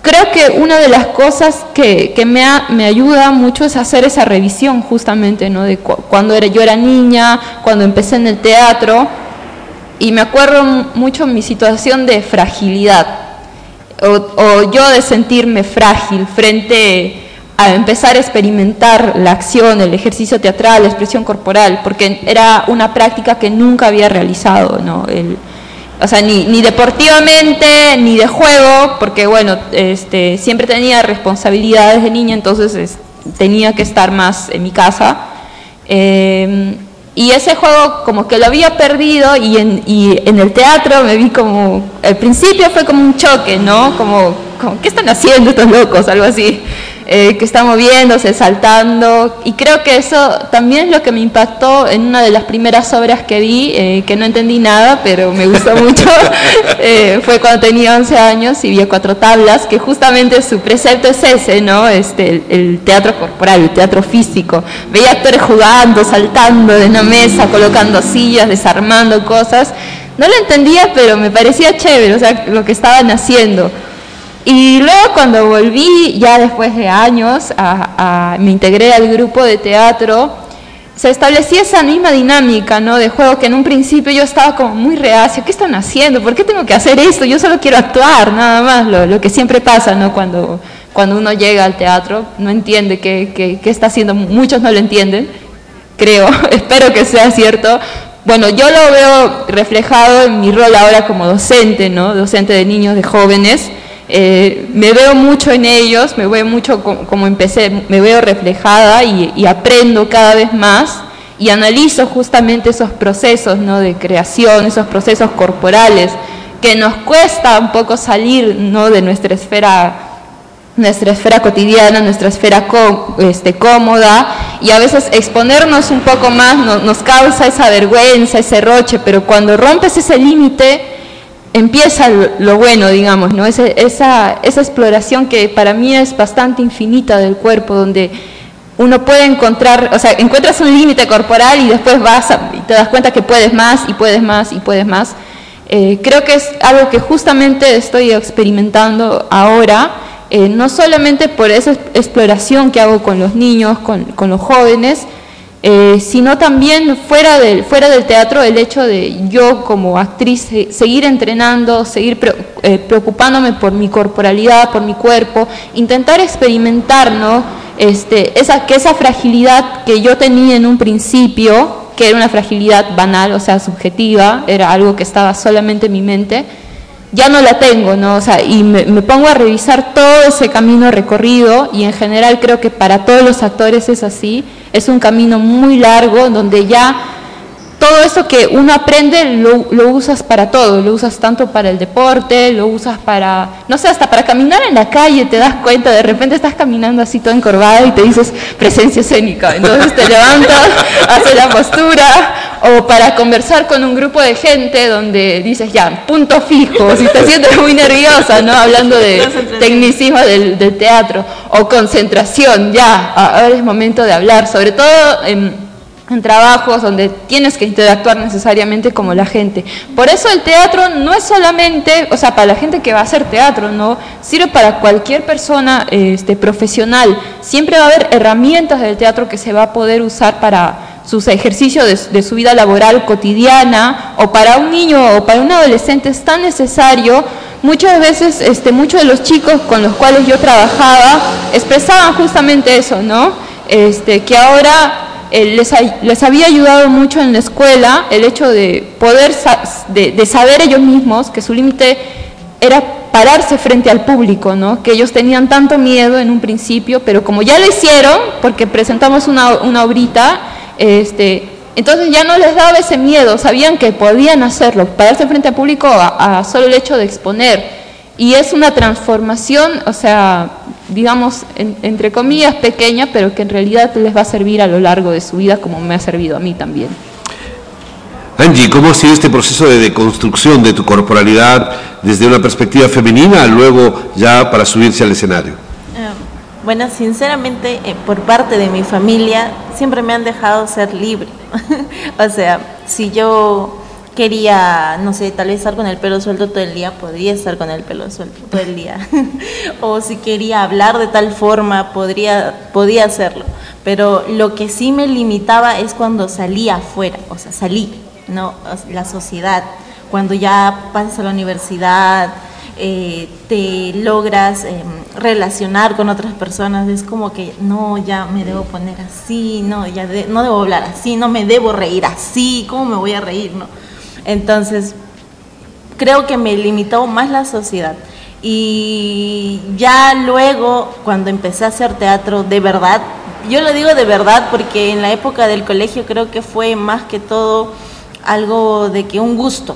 creo que una de las cosas que, me, me, ayuda mucho es hacer esa revisión justamente, ¿no? De cuando era, yo era niña, cuando empecé en el teatro, y me acuerdo mucho mi situación de fragilidad, o, yo de sentirme frágil frente a empezar a experimentar la acción, el ejercicio teatral, la expresión corporal, porque era una práctica que nunca había realizado, ¿no? El, o sea, ni, ni, deportivamente, ni de juego, porque bueno, este, siempre tenía responsabilidades de niña, entonces tenía que estar más en mi casa. Em, y ese juego como que lo había perdido y en, y en el teatro me vi como, al principio fue como un choque, ¿no? Como, como ¿qué están haciendo estos locos? Algo así. Eh, que está moviéndose, saltando, y creo que eso también es lo que me impactó en una de las primeras obras que vi, eh, que no entendí nada, pero me gustó *laughs* mucho, eh, fue cuando tenía 11 años y vi Cuatro Tablas, que justamente su precepto es ese, ¿no? Este, el, teatro corporal, el teatro físico. Veía actores jugando, saltando de una mesa, colocando sillas, desarmando cosas. No lo entendía, pero me parecía chévere, o sea, lo que estaban haciendo. Y luego cuando volví, ya después de años, me integré al grupo de teatro, se establecía esa misma dinámica ¿no? de juego que en un principio yo estaba como muy reacio, ¿qué están haciendo? ¿Por qué tengo que hacer esto? Yo solo quiero actuar, nada más, lo, que siempre pasa ¿no? cuando, cuando uno llega al teatro, no entiende qué, qué, qué está haciendo, muchos no lo entienden, creo, *laughs* espero que sea cierto, bueno, yo lo veo reflejado en mi rol ahora como docente, ¿no? Docente de niños, de jóvenes. Eh, me veo mucho en ellos, me veo mucho como, empecé, me veo reflejada y, aprendo cada vez más y analizo justamente esos procesos ¿no? de creación, esos procesos corporales que nos cuesta un poco salir ¿no? de nuestra esfera nuestra esfera cotidiana, nuestra esfera este, cómoda y a veces exponernos un poco más nos causa esa vergüenza, ese roche, pero cuando rompes ese límite empieza lo bueno, digamos, ¿no? esa, esa exploración que para mí es bastante infinita del cuerpo, donde uno puede encontrar, o sea, encuentras un límite corporal y después vas y te das cuenta que puedes más y puedes más y puedes más. Eh, creo que es algo que justamente estoy experimentando ahora, eh, no solamente por esa exploración que hago con los niños, con los jóvenes, eh, sino también fuera del, fuera del teatro el hecho de yo como actriz seguir entrenando, seguir preocupándome por mi corporalidad, por mi cuerpo, intentar experimentar este, esa, que esa fragilidad que yo tenía en un principio, que era una fragilidad banal, o sea, subjetiva, era algo que estaba solamente en mi mente, ya no la tengo, ¿no? O sea, y me, me, pongo a revisar todo ese camino recorrido y en general creo que para todos los actores es así, es un camino muy largo donde ya todo eso que uno aprende lo, lo, usas para todo, lo usas tanto para el deporte, lo usas para, no sé, hasta para caminar en la calle, te das cuenta, de repente estás caminando así todo encorvado y te dices presencia escénica, entonces te levantas, haces la postura, o para conversar con un grupo de gente donde dices ya, punto fijo, si te sientes muy nerviosa, ¿no? Hablando de tecnicismo del, del teatro, o concentración, ya, ahora es momento de hablar, sobre todo en en trabajos donde tienes que interactuar necesariamente como la gente. Por eso el teatro no es solamente, o sea, para la gente que va a hacer teatro, no sirve para cualquier persona este, profesional. Siempre va a haber herramientas del teatro que se va a poder usar para sus ejercicios de, su vida laboral cotidiana o para un niño o para un adolescente es tan necesario. Muchas veces, este, muchos de los chicos con los cuales yo trabajaba expresaban justamente eso, ¿no? Este, que ahora eh, les, había ayudado mucho en la escuela el hecho de poder, de, saber ellos mismos que su límite era pararse frente al público, ¿no? que ellos tenían tanto miedo en un principio, pero como ya lo hicieron, porque presentamos una, una obrita, este, entonces ya no les daba ese miedo, sabían que podían hacerlo, pararse frente al público a solo el hecho de exponer. Y es una transformación, o sea, digamos, entre comillas, pequeña, pero que en realidad les va a servir a lo largo de su vida como me ha servido a mí también. Angie, ¿cómo ha sido este proceso de deconstrucción de tu corporalidad desde una perspectiva femenina, luego ya para subirse al escenario? Eh, bueno, sinceramente, eh, por parte de mi familia, siempre me han dejado ser libre. *laughs* o sea, si yo quería, no sé, tal vez estar con el pelo suelto todo el día, podría estar con el pelo suelto todo el día. *laughs* o si quería hablar de tal forma, podría, podía hacerlo. Pero lo que sí me limitaba es cuando salía afuera, o sea, salí, ¿no? La sociedad, cuando ya pasas a la universidad, eh, te logras em, relacionar con otras personas, es como que no, ya me debo poner así, no, ya no debo hablar así, no me debo reír así, ¿cómo me voy a reír? No? Entonces, creo que me limitó más la sociedad. Y ya luego, cuando empecé a hacer teatro de verdad, yo lo digo de verdad porque en la época del colegio creo que fue más que todo algo de que un gusto.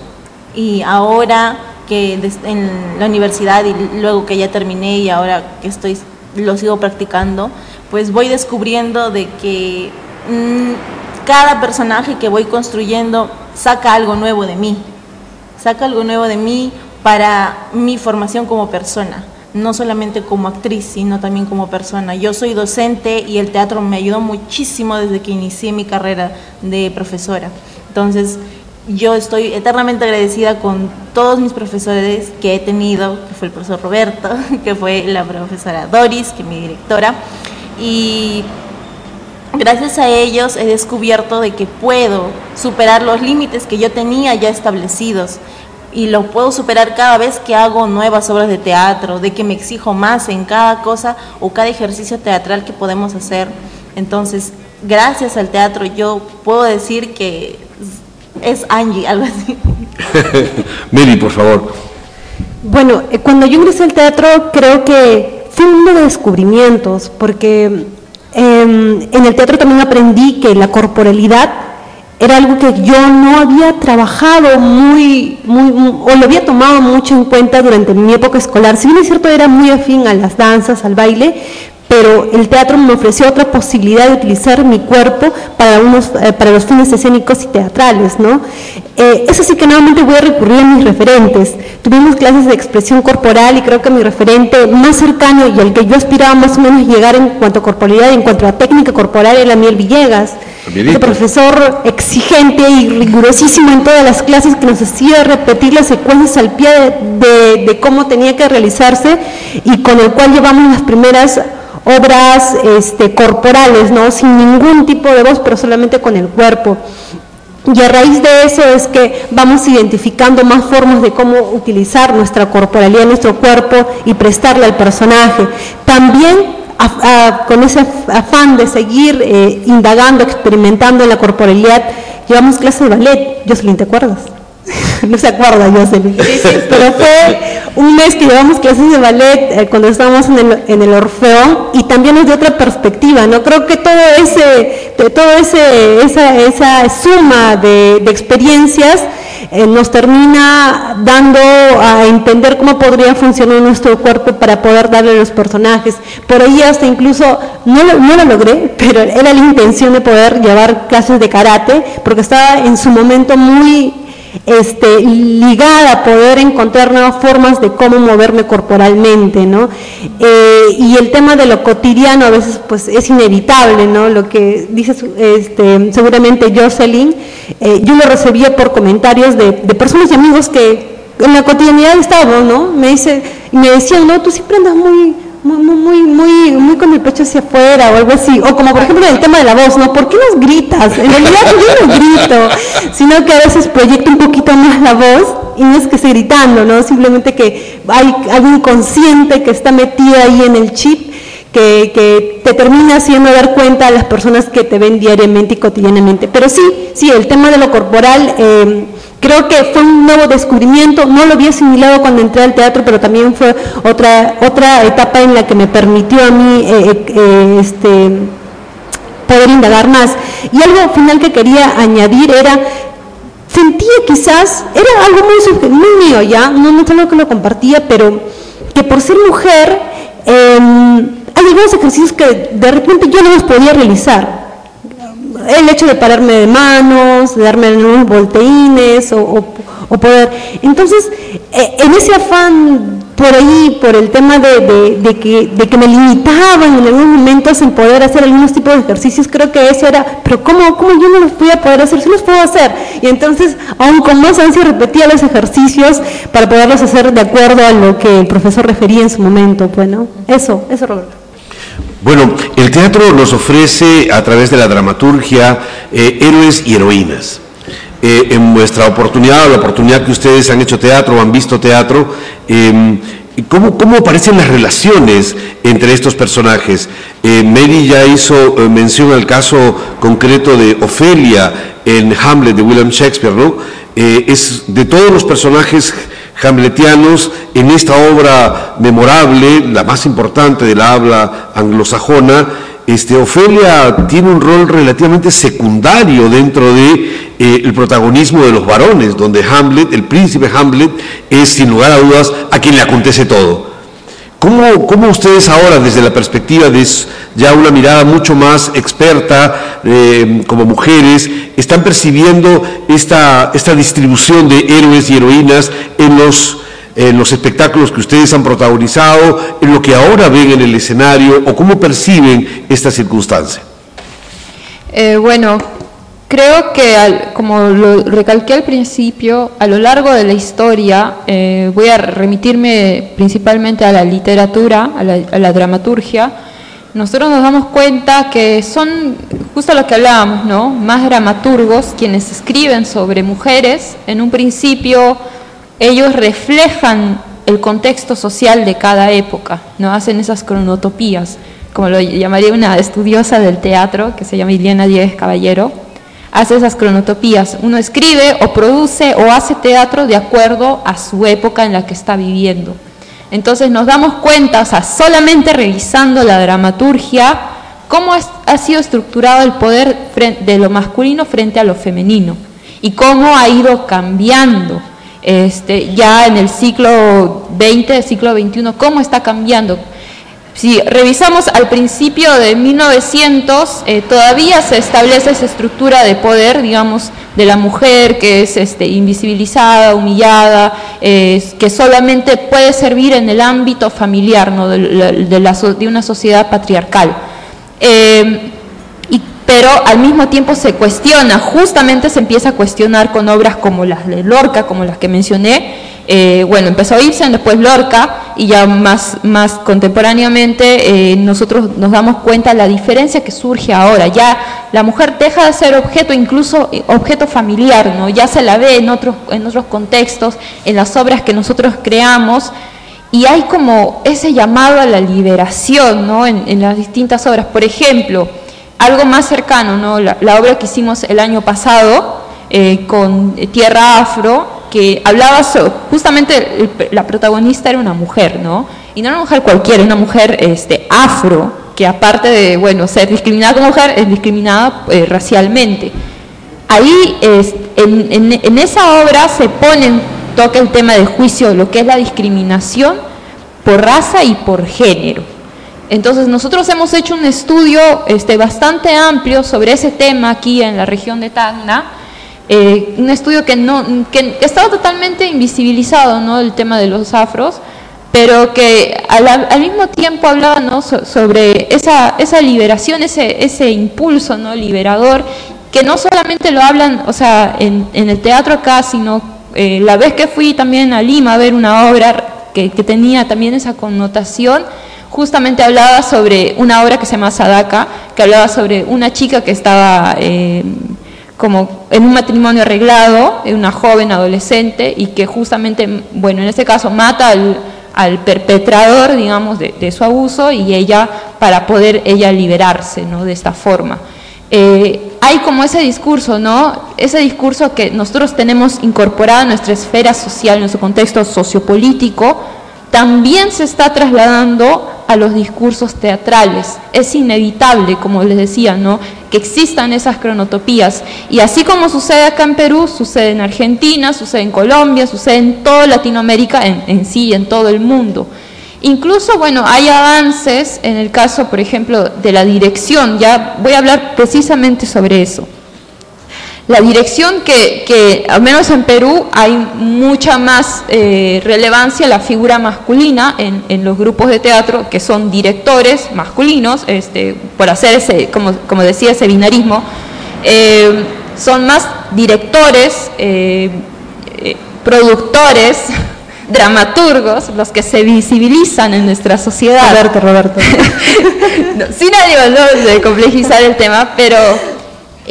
Y ahora que en la universidad y luego que ya terminé y ahora que estoy lo sigo practicando, pues voy descubriendo de que mm, cada personaje que voy construyendo saca algo nuevo de mí, saca algo nuevo de mí para mi formación como persona, no solamente como actriz, sino también como persona. Yo soy docente y el teatro me ayudó muchísimo desde que inicié mi carrera de profesora. Entonces, yo estoy eternamente agradecida con todos mis profesores que he tenido, que fue el profesor Roberto, *laughs* que fue la profesora Doris, que es mi directora, y gracias a ellos he descubierto de que puedo superar los límites que yo tenía ya establecidos y lo puedo superar cada vez que hago nuevas obras de teatro, de que me exijo más en cada cosa o cada ejercicio teatral que podemos hacer. Entonces, gracias al teatro yo puedo decir que es Angie, algo así. *laughs* Miri, por favor. Bueno, eh, cuando yo ingresé al teatro creo que fue uno de descubrimientos, porque Em, en el teatro también aprendí que la corporalidad era algo que yo no había trabajado muy, muy, o lo había tomado mucho en cuenta durante mi época escolar. Si bien es cierto, era muy afín a las danzas, al baile, pero el teatro me ofreció otra posibilidad de utilizar mi cuerpo para, unos, eh, para los fines escénicos y teatrales, ¿no? Eh, eso sí que nuevamente voy a recurrir a mis referentes. Tuvimos clases de expresión corporal y creo que mi referente más cercano y al que yo aspiraba más o menos llegar en cuanto a corporalidad y en cuanto a técnica corporal era Miel Villegas. El profesor exigente y rigurosísimo en todas las clases que nos hacía repetir las secuencias al pie de, de cómo tenía que realizarse y con el cual llevamos las primeras obras este, corporales, ¿no? sin ningún tipo de voz, pero solamente con el cuerpo. Y a raíz de eso es que vamos identificando más formas de cómo utilizar nuestra corporalidad, nuestro cuerpo y prestarle al personaje. También con ese afán de seguir eh, indagando, experimentando en la corporalidad, llevamos clase de ballet. Jocelyn, ¿te acuerdas? *laughs* no se acuerda Jocelyn, pero fue un mes que llevamos clases de ballet eh, cuando estábamos en el, en el Orfeón y también es de otra perspectiva, ¿no? Creo que todo ese, de todo ese, esa, esa suma de, de experiencias eh, nos termina dando a entender cómo podría funcionar nuestro cuerpo para poder darle a los personajes. Por ahí hasta incluso, no lo, no lo logré, pero era la intención de poder llevar clases de karate, porque estaba en su momento muy este, ligada a poder encontrar nuevas formas de cómo moverme corporalmente, ¿no? Eh, y el tema de lo cotidiano a veces pues es inevitable, ¿no? Lo que dice este, seguramente Jocelyn, eh, yo lo recibía por comentarios de, de, personas y amigos que en la cotidianidad estaban, ¿no? Me, dice, me decían, no, tú siempre andas muy muy, muy, muy, muy con el pecho hacia afuera o algo así. O como por ejemplo el tema de la voz, ¿no? ¿Por qué nos gritas? En realidad yo no grito, sino que a veces proyecto un poquito más la voz y no es que esté gritando, ¿no? Simplemente que hay algo inconsciente que está metido ahí en el chip que, que, te termina haciendo dar cuenta a las personas que te ven diariamente y cotidianamente. Pero sí, sí, el tema de lo corporal... Eh, Creo que fue un nuevo descubrimiento, no lo había asimilado cuando entré al teatro, pero también fue otra, otra etapa en la que me permitió a mí eh, eh, eh, este, poder indagar más. Y algo final que quería añadir era, sentía quizás, era algo muy, mío ya, no, no es que lo compartía, pero que por ser mujer, em, hay algunos ejercicios que de repente yo no los podía realizar el hecho de pararme de manos, de darme unos volteines o, poder. Entonces, eh, en ese afán por ahí, por el tema de, que, de que me limitaban en algunos momentos en poder hacer algunos tipos de ejercicios, creo que eso era, pero ¿cómo, cómo yo no los voy a poder hacer? Sí los puedo hacer. Y entonces, aún con más ansia, repetía los ejercicios para poderlos hacer de acuerdo a lo que el profesor refería en su momento. Bueno, eso, eso, Roberto. Bueno, el teatro nos ofrece a través de la dramaturgia eh, héroes y heroínas. Eh, en vuestra oportunidad, o la oportunidad que ustedes han hecho teatro o han visto teatro, em, ¿cómo, ¿cómo, aparecen las relaciones entre estos personajes? Eh, Mary ya hizo mención al caso concreto de Ofelia en Hamlet de William Shakespeare, ¿no? es de todos los personajes hamletianos en esta obra memorable, la más importante de la habla anglosajona, este, Ofelia tiene un rol relativamente secundario dentro de eh, el protagonismo de los varones, donde Hamlet, el príncipe Hamlet, es sin lugar a dudas a quien le acontece todo. ¿Cómo, ¿Cómo, ustedes ahora, desde la perspectiva de ya una mirada mucho más experta eh, como mujeres, están percibiendo esta, esta distribución de héroes y heroínas en los, en los espectáculos que ustedes han protagonizado, en lo que ahora ven en el escenario o cómo perciben esta circunstancia? Eh, bueno, Creo que, como lo recalqué al principio, a lo largo de la historia, eh, voy a remitirme principalmente a la literatura, a la, dramaturgia, nosotros nos damos cuenta que son, justo lo que hablábamos, ¿no? más dramaturgos quienes escriben sobre mujeres. En un principio, ellos reflejan el contexto social de cada época, no hacen esas cronotopías, como lo llamaría una estudiosa del teatro, que se llama Iliana Díez Caballero hace esas cronotopías. Uno escribe o produce o hace teatro de acuerdo a su época en la que está viviendo. Entonces nos damos cuenta, o sea, solamente revisando la dramaturgia, cómo ha sido estructurado el poder de lo masculino frente a lo femenino y cómo ha ido cambiando este, ya en el siglo XX, siglo XXI, cómo está cambiando. Si revisamos al principio de 1900, eh, todavía se establece esa estructura de poder, digamos, de la mujer que es este, invisibilizada, humillada, que solamente puede servir en el ámbito familiar ¿no? de, una sociedad patriarcal. Eh, pero al mismo tiempo se cuestiona, justamente se empieza a cuestionar con obras como las de Lorca, como las que mencioné, eh, bueno, empezó Ibsen, después Lorca, y ya más, más contemporáneamente eh, nosotros nos damos cuenta de la diferencia que surge ahora. Ya la mujer deja de ser objeto, incluso eh, objeto familiar, ¿no? Ya se la ve en otros, en otros contextos, en las obras que nosotros creamos, y hay como ese llamado a la liberación, ¿no? En, las distintas obras. Por ejemplo, algo más cercano, ¿no? La, obra que hicimos el año pasado con Tierra Afro, que hablaba justamente la protagonista era una mujer, ¿no? Y no era una mujer cualquiera, una mujer este, afro, que aparte de, bueno, ser discriminada como mujer, es discriminada eh, racialmente. Ahí, en, esa obra se pone, toca el tema del juicio, lo que es la discriminación por raza y por género. Entonces nosotros hemos hecho un estudio este, bastante amplio sobre ese tema aquí en la región de Tacna, eh, un estudio que, no, que estaba totalmente invisibilizado, ¿no? el tema de los afros, pero que al, mismo tiempo hablaba ¿no? sobre esa, esa liberación, ese, ese impulso ¿no? liberador, que no solamente lo hablan o sea, en, el teatro acá, sino eh, la vez que fui también a Lima a ver una obra que, que tenía también esa connotación, justamente hablaba sobre una obra que se llama Sadaka, que hablaba sobre una chica que estaba... Eh, como en un matrimonio arreglado, una joven adolescente, y que justamente, bueno, en este caso mata al, perpetrador, digamos, de, su abuso, y ella, para poder ella liberarse, ¿no? De esta forma. Eh, hay como ese discurso, ¿no? Ese discurso que nosotros tenemos incorporado en nuestra esfera social, en nuestro contexto sociopolítico, también se está trasladando a los discursos teatrales. Es inevitable, como les decía, ¿no? que existan esas cronotopías. Y así como sucede acá en Perú, sucede en Argentina, sucede en Colombia, sucede en toda Latinoamérica en, en sí, en todo el mundo. Incluso, bueno, hay avances en el caso, por ejemplo, de la dirección. Ya voy a hablar precisamente sobre eso la dirección que, al menos en Perú, hay mucha más eh, relevancia la figura masculina en, los grupos de teatro, que son directores masculinos, este, por hacer ese, como, decía, ese binarismo, eh, son más directores, eh, productores, *laughs* dramaturgos, los que se visibilizan en nuestra sociedad. Roberto, Roberto. *laughs* sin ánimo de complejizar el tema, pero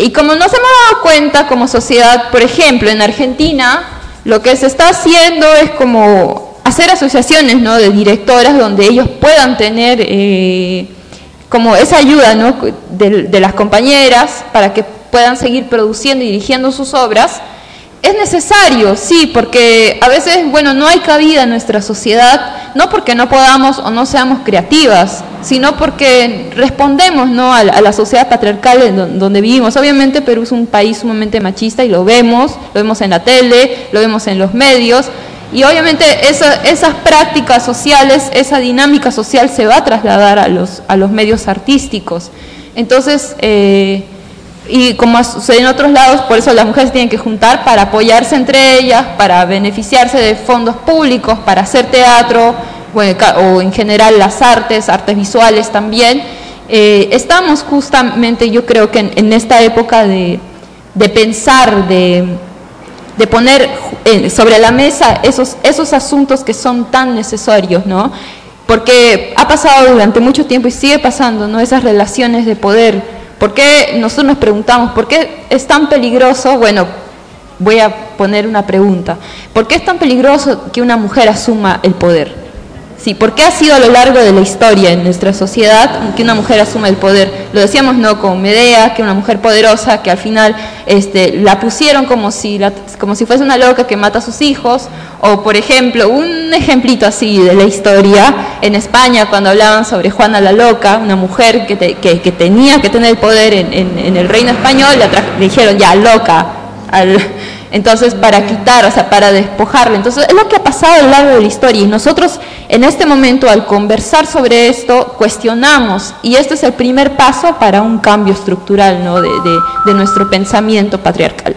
y como nos hemos dado cuenta como sociedad, por ejemplo, en Argentina, lo que se está haciendo es como hacer asociaciones ¿no? de directoras donde ellos puedan tener eh, como esa ayuda ¿no? de, de las compañeras para que puedan seguir produciendo y dirigiendo sus obras es necesario, sí, porque a veces, bueno, no hay cabida en nuestra sociedad, no porque no podamos o no seamos creativas, sino porque respondemos ¿no? a, la, sociedad patriarcal en donde vivimos. Obviamente Perú es un país sumamente machista y lo vemos, lo vemos en la tele, lo vemos en los medios, y obviamente esas prácticas sociales, esa dinámica social se va a trasladar a los, a los medios artísticos. Entonces, eh, y como sucede en otros lados, por eso las mujeres tienen que juntar para apoyarse entre ellas, para beneficiarse de fondos públicos, para hacer teatro, o en general las artes, artes visuales también. Eh, estamos justamente, yo creo que en, esta época de, pensar, de, poner sobre la mesa esos, esos asuntos que son tan necesarios, ¿no? Porque ha pasado durante mucho tiempo y sigue pasando, ¿no? Esas relaciones de poder ¿Por qué nosotros nos preguntamos, ¿por qué es tan peligroso? Bueno, voy a poner una pregunta. ¿Por qué es tan peligroso que una mujer asuma el poder? Sí, ¿por qué ha sido a lo largo de la historia en nuestra sociedad que una mujer asuma el poder? Lo decíamos no con Medea, que una mujer poderosa que al final este, la pusieron como si, como si fuese una loca que mata a sus hijos, o por ejemplo, un ejemplito así de la historia, en España cuando hablaban sobre Juana la Loca, una mujer que, que, tenía que tener el poder en, el reino español, le, dijeron ya loca, Entonces, para quitar, o sea, para despojarle. Entonces, es lo que ha pasado a lo largo de la historia. Y nosotros, en este momento, al conversar sobre esto, cuestionamos. Y este es el primer paso para un cambio estructural ¿no? de, de nuestro pensamiento patriarcal.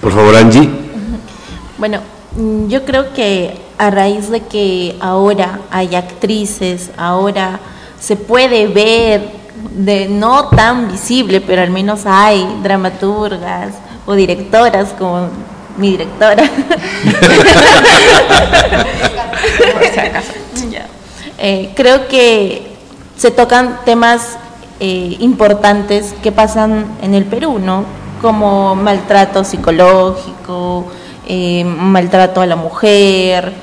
Por favor, Angie. Bueno, mm, yo creo que a raíz de que ahora hay actrices, ahora se puede ver de no tan visible, pero al menos hay dramaturgas o directoras como mi directora. *laughs* Eh, creo que se tocan temas eh, importantes que pasan en el Perú, ¿no? Como maltrato psicológico, eh, maltrato a la mujer,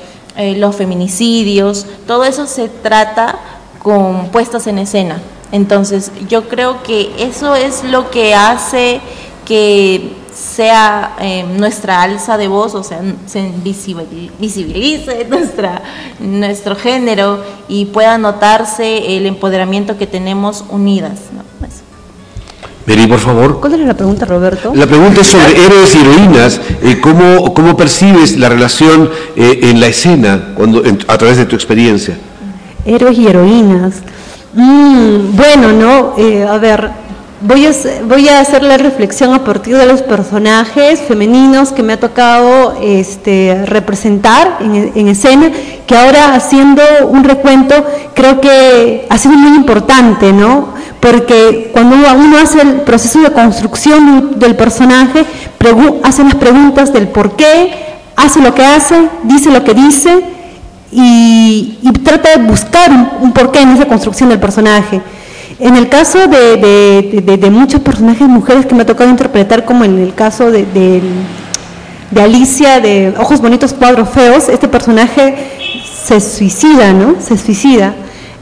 los feminicidios, todo eso se trata con puestas en escena. Entonces, yo creo que eso es lo que hace que sea eh, nuestra alza de voz, o sea, se visibilice *laughs* nuestra, nuestro género y pueda notarse el empoderamiento que tenemos unidas. ¿no? Mary, por favor. ¿Cuál era la pregunta, Roberto? La pregunta es sobre héroes y heroínas. Eh, ¿cómo, ¿cómo, percibes la relación eh, en la escena cuando, a través de tu experiencia? Héroes y heroínas. Mm, bueno, ¿no? Eh, a ver, voy a, voy a hacer la reflexión a partir de los personajes femeninos que me ha tocado este, representar en, en, escena, que ahora haciendo un recuento creo que ha sido muy importante, ¿no? Porque cuando uno hace el proceso de construcción del personaje, hace las preguntas del por qué, hace lo que hace, dice lo que dice, y, trata de buscar un, porqué en esa construcción del personaje. En el caso de, muchos personajes mujeres que me ha tocado interpretar, como en el caso de, Alicia de Ojos Bonitos, Cuadros Feos, este personaje se suicida, ¿no? Se suicida.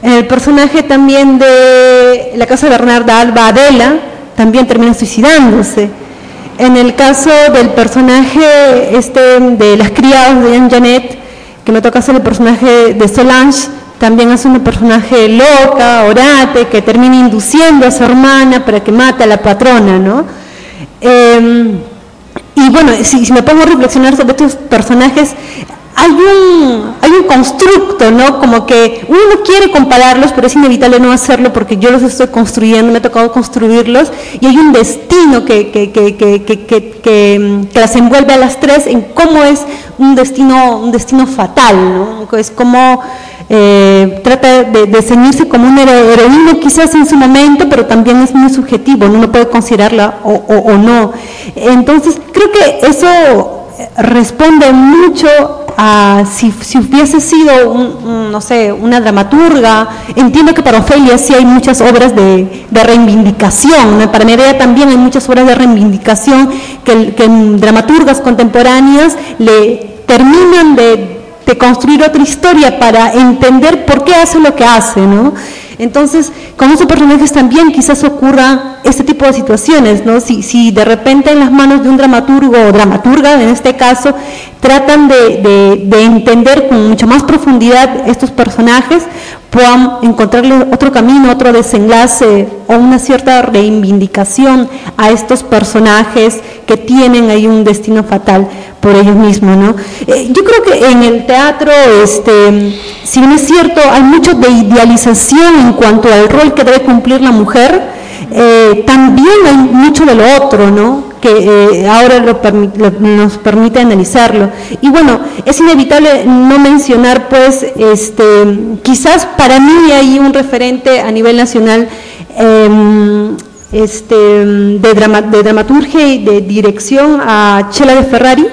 En el personaje también de La Casa de Bernarda Alba, Adela, también termina suicidándose. En el caso del personaje este, de Las Criadas de Jean Janet, que me toca hacer el personaje de Solange, también es una personaje loca, orate, que termina induciendo a su hermana para que mate a la patrona, ¿no? Em, y bueno, si, me pongo a reflexionar sobre estos personajes, hay un, hay un constructo, ¿no? Como que uno quiere compararlos, pero es inevitable no hacerlo porque yo los estoy construyendo, me ha tocado construirlos, y hay un destino que, que, que, que, las envuelve a las tres en cómo es un destino, un destino fatal, ¿no? Es como eh, trata de, de, ceñirse como un heroína quizás en su momento, pero también es muy subjetivo, uno puede considerarla o, o, no. Entonces, creo que eso responde mucho a si, si hubiese sido, no sé, una dramaturga. Entiendo que para Ofelia sí hay muchas obras de, de reivindicación, para Medea también hay muchas obras de reivindicación que, que dramaturgas contemporáneas le terminan de, de construir otra historia para entender por qué hace lo que hace, ¿no? Entonces, con esos personajes también quizás ocurra este tipo de situaciones, ¿no? Si, si de repente en las manos de un dramaturgo o dramaturga, en este caso, tratan de, de, entender con mucha más profundidad estos personajes, puedan encontrarle otro camino, otro desenlace o una cierta reivindicación a estos personajes que tienen ahí un destino fatal por ellos mismos, ¿no? Eh, yo creo que en el teatro, este, si bien es cierto, hay mucho de idealización en cuanto al rol que debe cumplir la mujer, eh, también hay mucho de lo otro, ¿no? que eh, ahora nos permite analizarlo. Y bueno, es inevitable no mencionar, pues, este, quizás para mí hay un referente a nivel nacional em, este, de, de dramaturgia y de dirección a Chela de Ferrari,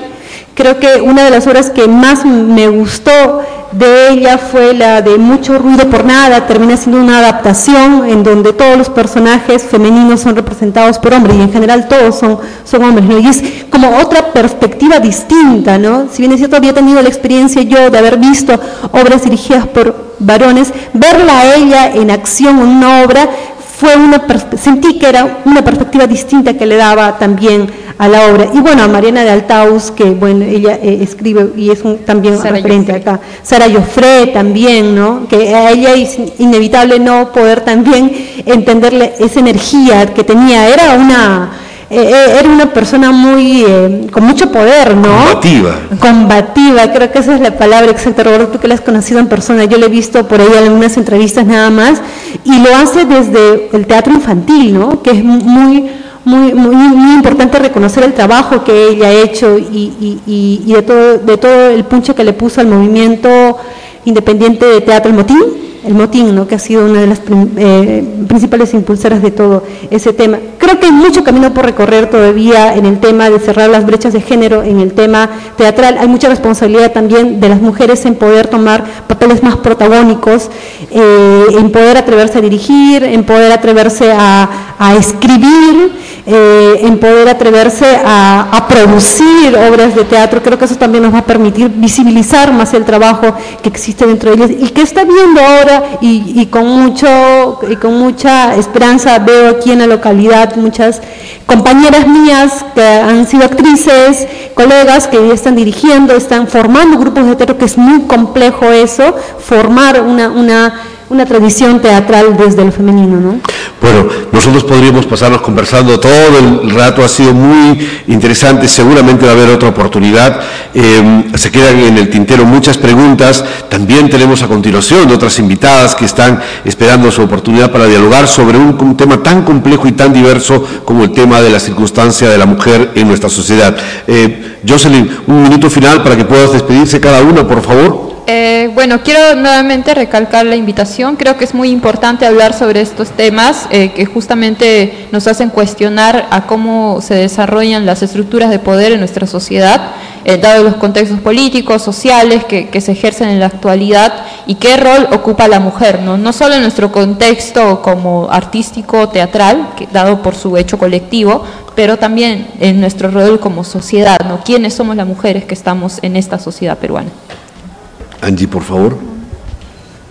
Creo que una de las obras que más me gustó de ella fue la de Mucho ruido por nada, termina siendo una adaptación en donde todos los personajes femeninos son representados por hombres y en general todos son, son hombres, ¿no? Y es como otra perspectiva distinta, ¿no? Si bien es cierto, había tenido la experiencia yo de haber visto obras dirigidas por varones, verla a ella en acción en una obra fue una sentí que era una perspectiva distinta que le daba también a la obra. Y bueno, a Mariana de Altaus, que bueno, ella eh, escribe y es un, también Sara referente acá. Sara Joffre también, ¿no? Que a ella es inevitable no poder también *laughs* entenderle esa energía que tenía. Era una eh, era una persona muy, con mucho poder, ¿no? Combativa. Combativa, creo que esa es la palabra exacta, Roberto, tú que la has conocido en persona, yo le he visto por ahí en algunas entrevistas nada más, y lo hace desde el teatro infantil, ¿no? Que es muy muy, muy, muy, importante reconocer el trabajo que ella ha hecho y, y, y, de, todo, de todo el punche que le puso al movimiento independiente de teatro El Motín, el Motín, ¿no? que ha sido una de las eh, principales impulsoras de todo ese tema. Creo que hay mucho camino por recorrer todavía en el tema de cerrar las brechas de género, en el tema teatral. Hay mucha responsabilidad también de las mujeres en poder tomar papeles más protagónicos, eh, en poder atreverse a dirigir, en poder atreverse a, a escribir eh, en poder atreverse a, producir obras de teatro. Creo que eso también nos va a permitir visibilizar más el trabajo que existe dentro de ellas y que está viendo ahora y, con mucho y con mucha esperanza veo aquí en la localidad muchas compañeras mías que han sido actrices, colegas que ya están dirigiendo, están formando grupos de teatro, que es muy complejo eso, formar una, una una tradición teatral desde el femenino, ¿no? Bueno, nosotros podríamos pasarnos conversando todo el rato, ha sido muy interesante, seguramente va a haber otra oportunidad. Em, se quedan en el tintero muchas preguntas, también tenemos a continuación otras invitadas que están esperando su oportunidad para dialogar sobre un, tema tan complejo y tan diverso como el tema de la circunstancia de la mujer en nuestra sociedad. Eh, Jocelyn, un minuto final para que puedas despedirse cada una, por favor. Eh, bueno, quiero nuevamente recalcar la invitación. Creo que es muy importante hablar sobre estos temas eh, que justamente nos hacen cuestionar a cómo se desarrollan las estructuras de poder en nuestra sociedad, eh, dado los contextos políticos, sociales que, se ejercen en la actualidad y qué rol ocupa la mujer, no, no solo en nuestro contexto como artístico, teatral, dado por su hecho colectivo, pero también en nuestro rol como sociedad, ¿no? ¿Quiénes somos las mujeres que estamos en esta sociedad peruana? Angie, por favor.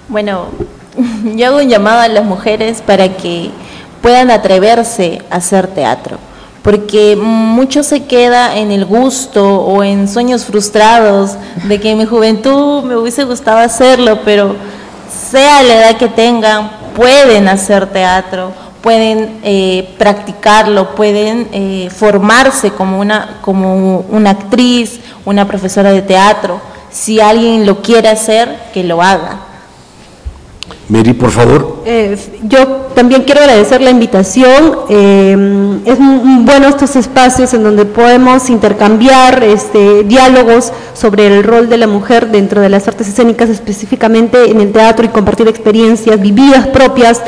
Bueno, *laughs* yo hago un llamado a las mujeres para que puedan atreverse a hacer teatro, porque mucho se queda en el gusto o en sueños frustrados de que en mi juventud me hubiese gustado hacerlo, pero sea la edad que tengan, pueden hacer teatro, pueden eh, practicarlo, pueden eh, formarse como una, como una actriz, una profesora de teatro si alguien lo quiere hacer, que lo haga. Mary, por favor. Eh, yo también quiero agradecer la invitación. Eh, es bueno estos espacios en donde podemos intercambiar este, diálogos sobre el rol de la mujer dentro de las artes escénicas, específicamente en el teatro y compartir experiencias vividas propias,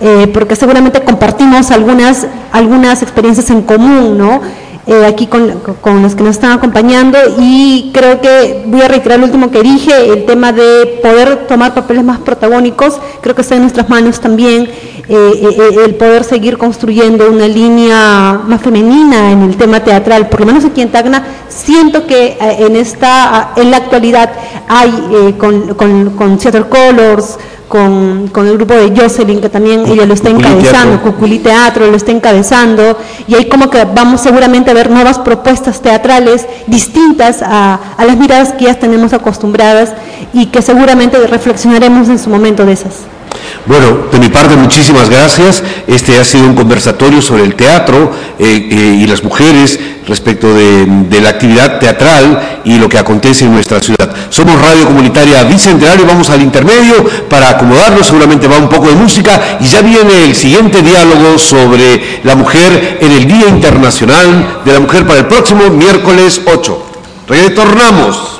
eh, porque seguramente compartimos algunas, algunas experiencias en común, ¿no? Eh, aquí con, con, los que nos están acompañando. Y creo que voy a reiterar lo último que dije, el tema de poder tomar papeles más protagónicos, creo que está en nuestras manos también eh, eh, el poder seguir construyendo una línea más femenina en el tema teatral, por lo menos aquí en Tacna, siento que en, esta, en la actualidad hay con, con, con Theater Colors, con, con, el grupo de Jocelyn, que también ella lo está encabezando, Cuculi Teatro lo está encabezando, y ahí como que vamos seguramente a ver nuevas propuestas teatrales distintas a, a las miradas que ya tenemos acostumbradas y que seguramente reflexionaremos en su momento de esas. Bueno, de mi parte muchísimas gracias. Este ha sido un conversatorio sobre el teatro eh, eh, y las mujeres respecto de, de, la actividad teatral y lo que acontece en nuestra ciudad. Somos Radio Comunitaria Bicentenario, vamos al intermedio para acomodarnos, seguramente va un poco de música y ya viene el siguiente diálogo sobre la mujer en el Día Internacional de la Mujer para el próximo miércoles 8. Retornamos.